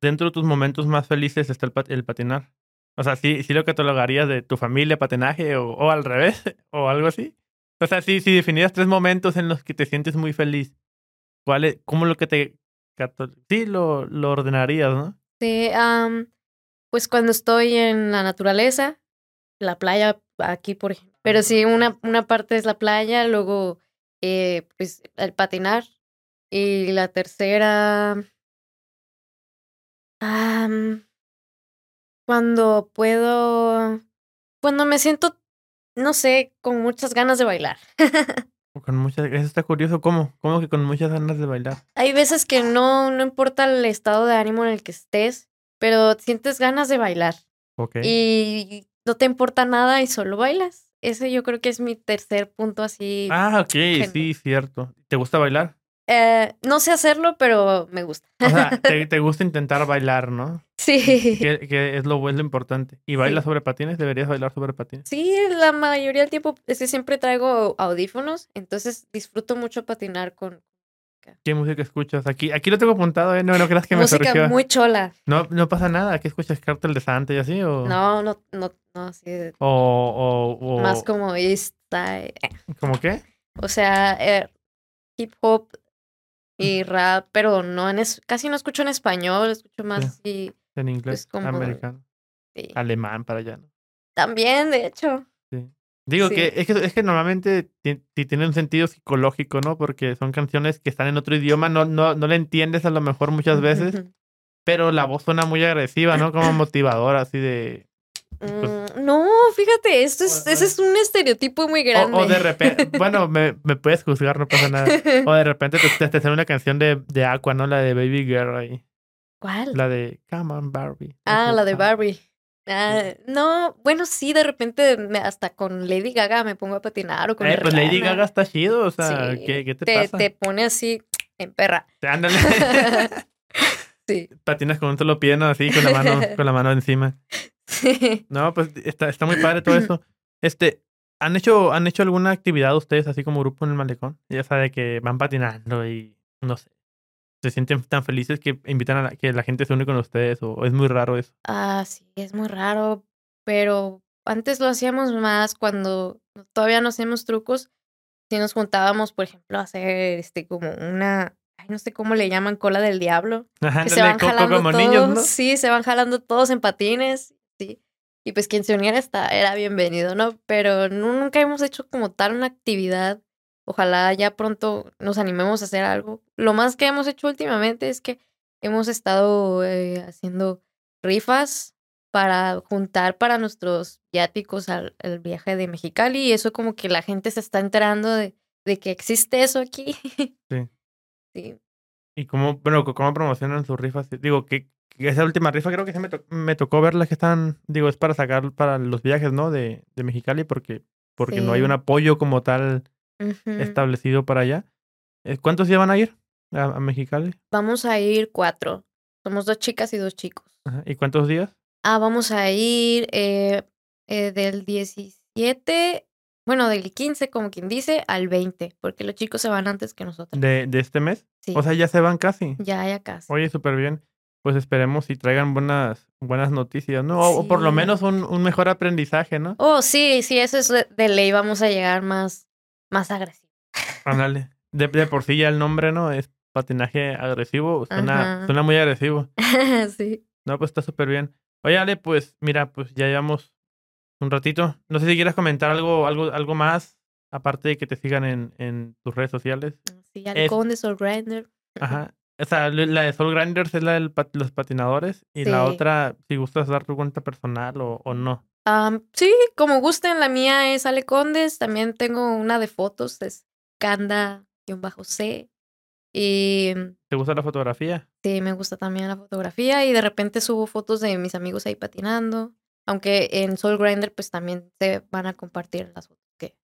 Speaker 2: Dentro de tus momentos más felices está el, pat- el patinar. O sea, ¿sí, sí lo catalogarías de tu familia, patinaje o, o al revés o algo así? O sea, si, si definieras tres momentos en los que te sientes muy feliz, ¿cuál ¿cómo lo que te... Sí, lo, lo ordenarías, ¿no?
Speaker 1: Sí, am, pues cuando estoy en la naturaleza, la playa aquí, por ejemplo. Pero sí, una, una parte es la playa, luego eh, pues el patinar. Y la tercera, am, cuando puedo, cuando me siento, no sé, con muchas ganas de bailar.
Speaker 2: Con muchas... Eso está curioso. ¿Cómo? ¿Cómo que con muchas ganas de bailar?
Speaker 1: Hay veces que no, no importa el estado de ánimo en el que estés, pero sientes ganas de bailar.
Speaker 2: Ok.
Speaker 1: y no te importa nada y solo bailas. Ese yo creo que es mi tercer punto así.
Speaker 2: Ah, ok,
Speaker 1: Genial.
Speaker 2: sí, cierto. ¿Te gusta bailar?
Speaker 1: Eh, no sé hacerlo, pero me gusta.
Speaker 2: O sea, te, te gusta intentar bailar, ¿no?
Speaker 1: Sí.
Speaker 2: Que, que es, lo, es lo importante. ¿Y bailas
Speaker 1: Sí.
Speaker 2: sobre patines? ¿Deberías bailar sobre patines?
Speaker 1: Sí, la mayoría del tiempo es que siempre traigo audífonos, entonces disfruto mucho patinar con
Speaker 2: ¿Qué música escuchas? Aquí aquí lo tengo apuntado, ¿eh? No, no creas que me
Speaker 1: música
Speaker 2: surgió.
Speaker 1: muy chola.
Speaker 2: No, no pasa nada. ¿Aquí escuchas Cartel de Santa y así? ¿O,
Speaker 1: No, no, no, no, así de-
Speaker 2: o, o, o-
Speaker 1: más como East Side.
Speaker 2: ¿Cómo qué?
Speaker 1: O sea, eh, hip hop y rap, pero no en es casi no escucho en español, escucho más así.
Speaker 2: En inglés,
Speaker 1: Pues como-
Speaker 2: americano,
Speaker 1: sí.
Speaker 2: alemán para allá, ¿no?
Speaker 1: También, de hecho.
Speaker 2: Sí. Digo que es, que es que normalmente ti- ti- tiene un sentido psicológico, ¿no? Porque son canciones que están en otro idioma, no, no, no le entiendes a lo mejor muchas veces, pero la voz suena muy agresiva, ¿no? Como motivadora, así de...
Speaker 1: Mm, no, fíjate, esto es, ese es un estereotipo muy grande.
Speaker 2: O, o de repente, bueno, me, me puedes juzgar, no pasa nada. O de repente te, te, te sale una canción de, de Aqua, ¿no? La de Baby Girl ahí.
Speaker 1: ¿Cuál?
Speaker 2: La de Come on Barbie.
Speaker 1: Ah, la de
Speaker 2: Ah,
Speaker 1: Barbie. Ah, no, bueno, sí, de repente me- hasta con Lady Gaga me pongo a patinar o con
Speaker 2: Eh, pues Lady. Gaga está chido, o sea,
Speaker 1: Sí,
Speaker 2: ¿qué, qué te,
Speaker 1: te,
Speaker 2: pasa?
Speaker 1: te pone así en perra.
Speaker 2: Ándale.
Speaker 1: sí.
Speaker 2: Patinas con un solo pie, ¿no? Así, con la mano, con la mano encima. No, pues está, está muy padre todo eso. Este, ¿han hecho, ¿han hecho alguna actividad ustedes así como grupo en el malecón? Ya sabe que van patinando y no sé. Se sienten tan felices que invitan a la, que la gente se une con ustedes o es muy raro eso.
Speaker 1: Ah, sí, es muy raro, pero antes lo hacíamos más cuando todavía no hacíamos trucos. Si nos juntábamos, por ejemplo, a hacer este como una, ay, no sé cómo le llaman, cola del diablo.
Speaker 2: Ajá,
Speaker 1: Que se van jalando
Speaker 2: como
Speaker 1: todos,
Speaker 2: niños, ¿no?
Speaker 1: sí, se van jalando todos en patines. Y pues quien se uniera está, era bienvenido, ¿no? Pero nu- nunca hemos hecho como tal una actividad. Ojalá ya pronto nos animemos a hacer algo. Lo más que hemos hecho últimamente es que hemos estado eh, haciendo rifas para juntar para nuestros viáticos al, al viaje de Mexicali y eso como que la gente se está enterando de, de que existe eso aquí.
Speaker 2: Sí.
Speaker 1: Sí.
Speaker 2: Y cómo, bueno, cómo promocionan sus rifas. Digo, que esa última rifa creo que sí me, to- me tocó ver las que están, digo, es para sacar para los viajes, ¿no? De, de Mexicali porque, porque no hay un apoyo como tal establecido para allá. Eh, ¿Cuántos ya van a ir a, a Mexicali?
Speaker 1: Vamos a ir cuatro. Somos dos chicas y dos chicos.
Speaker 2: Ajá. ¿Y cuántos días?
Speaker 1: Ah, vamos a ir eh, eh, del 17, bueno, del 15, como quien dice, al 20, porque los chicos se van antes que nosotros.
Speaker 2: De, de este mes.
Speaker 1: Sí,
Speaker 2: O sea, ya se van casi.
Speaker 1: ya, ya casi.
Speaker 2: Oye, súper bien. Pues esperemos y traigan buenas, buenas noticias, ¿no? O, o por lo
Speaker 1: Sí.
Speaker 2: menos un, un mejor aprendizaje, ¿no?
Speaker 1: Oh, sí, sí, eso es de, ley. Vamos a llegar más, más agresivos.
Speaker 2: Ándale. De, de por sí ya el nombre, ¿no? Es patinaje agresivo. Suena,
Speaker 1: Ajá.
Speaker 2: suena muy agresivo.
Speaker 1: sí.
Speaker 2: No, pues está súper bien. Oye, Ale, pues mira, pues ya llevamos un ratito. No sé si quieras comentar algo, algo, algo más, aparte de que te sigan en, en tus redes sociales.
Speaker 1: Sí,
Speaker 2: Es-
Speaker 1: halcón Surrender.
Speaker 2: Ajá. O sea, la de Soul Grinders es la de los patinadores y la otra, si gustas dar tu cuenta personal o, o no.
Speaker 1: Am, sí, como gusten, la mía es Ale Condes, también tengo una de fotos, es Canda-C. Y
Speaker 2: ¿Te gusta la fotografía?
Speaker 1: sí, me gusta también la fotografía y de repente subo fotos de mis amigos ahí patinando. Aunque en Soul Grinder pues también se van a compartir las fotos que,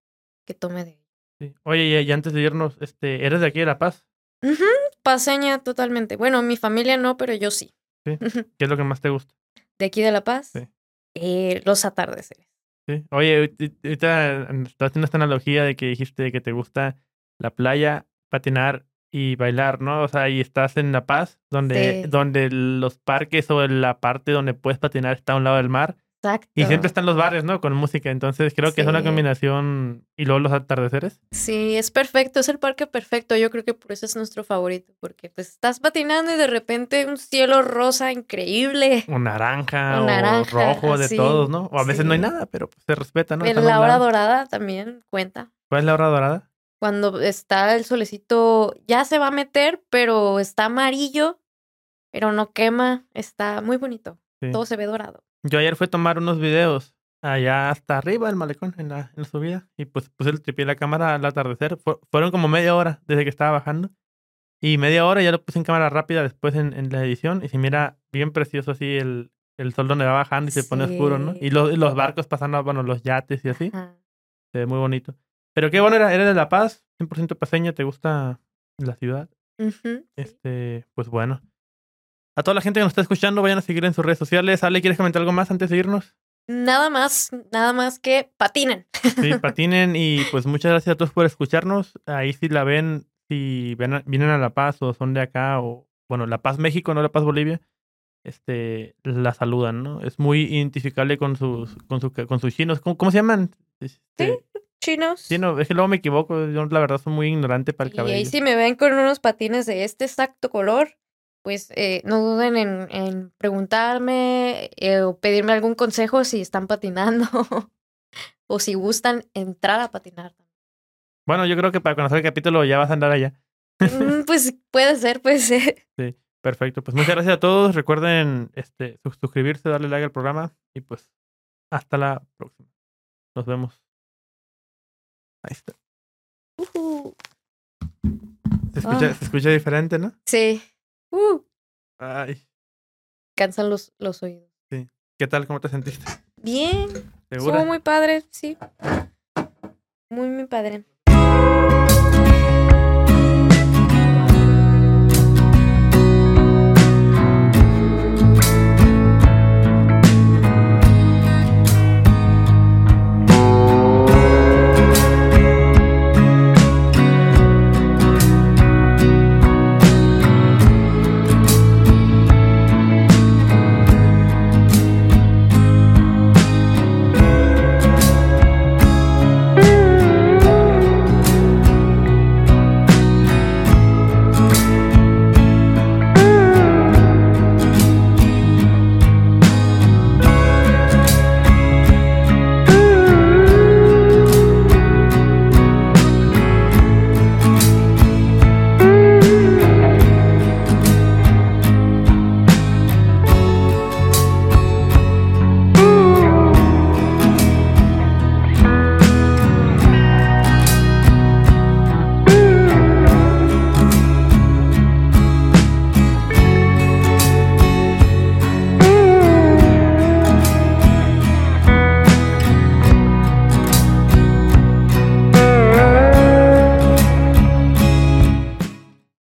Speaker 1: que tome de.
Speaker 2: Sí. Oye, y, antes de irnos, este, ¿eres de aquí de La Paz?
Speaker 1: Ujú, Paseña totalmente. Bueno, mi familia no, pero yo sí.
Speaker 2: Sí. ¿Qué es lo que más te gusta?
Speaker 1: De aquí de La Paz,
Speaker 2: Sí.
Speaker 1: eh, los atardeceres.
Speaker 2: Sí. Oye, ahorita- ahorita estás haciendo esta analogía de que dijiste que te gusta la playa, patinar y bailar, ¿no? O sea, y estás en La Paz, donde,
Speaker 1: Sí.
Speaker 2: donde los parques o la parte donde puedes patinar está a un lado del mar.
Speaker 1: Exacto.
Speaker 2: Y siempre están los bares, ¿no? Con música. Entonces creo que es una combinación. Y luego los atardeceres.
Speaker 1: Sí, es perfecto, es el parque perfecto. Yo creo que por eso es nuestro favorito, porque pues estás patinando y de repente un cielo rosa increíble.
Speaker 2: O naranja,
Speaker 1: O
Speaker 2: o
Speaker 1: naranja,
Speaker 2: rojo, de todos, ¿no? O a veces no hay nada, pero pues, se respeta, ¿no?
Speaker 1: En la hora dorada también cuenta.
Speaker 2: ¿Cuál es la hora dorada?
Speaker 1: Cuando está el solecito, ya se va a meter, pero está amarillo, pero no quema, está muy bonito. Todo se ve dorado.
Speaker 2: Yo ayer fui a tomar unos videos allá hasta arriba del malecón, en la, en la subida, y pues puse el tripié de la cámara al atardecer. Fu- fueron como media hora desde que estaba bajando. Y media hora ya lo puse en cámara rápida después en, en la edición, y se mira bien precioso así el, el sol donde va bajando y se pone oscuro, ¿no? Y los, y los barcos pasando, bueno, los yates y así.
Speaker 1: Ajá.
Speaker 2: Se ve muy bonito. Pero qué bueno, era, eres de La Paz, 100% paseña, ¿te gusta la ciudad? Este, pues bueno. A toda la gente que nos está escuchando, vayan a seguir en sus redes sociales. Ale, ¿quieres comentar algo más antes de irnos?
Speaker 1: Nada más, nada más que patinen.
Speaker 2: Sí, patinen y pues muchas gracias a todos por escucharnos. Ahí si la ven, si ven vienen a La Paz o son de acá o, bueno, La Paz México, no La Paz Bolivia, este, la saludan, ¿no? Es muy identificable con sus, con su, con sus chinos. ¿Cómo, cómo se llaman? Este,
Speaker 1: Chinos.
Speaker 2: sí, no, es que luego me equivoco. Yo la verdad soy muy ignorante para el
Speaker 1: Y ahí
Speaker 2: cabello.
Speaker 1: si me ven con unos patines de este exacto color, pues eh, no duden en, en preguntarme eh, o pedirme algún consejo si están patinando o si gustan entrar a patinar.
Speaker 2: Bueno, yo creo que para conocer el capítulo ya vas a andar allá.
Speaker 1: Mm, pues puede ser, puede ser.
Speaker 2: Perfecto, pues muchas gracias a todos. Recuerden este, sus- suscribirse, darle like al programa y pues hasta la próxima. Nos vemos. Ahí está. Se escucha,
Speaker 1: Ah.
Speaker 2: se escucha diferente, ¿no?
Speaker 1: Sí. Uh,
Speaker 2: Ay,
Speaker 1: cansan los, los oídos.
Speaker 2: ¿qué tal? ¿Cómo te sentiste?
Speaker 1: Bien.
Speaker 2: ¿Segura?
Speaker 1: Estuvo muy padre, sí. Muy, muy padre.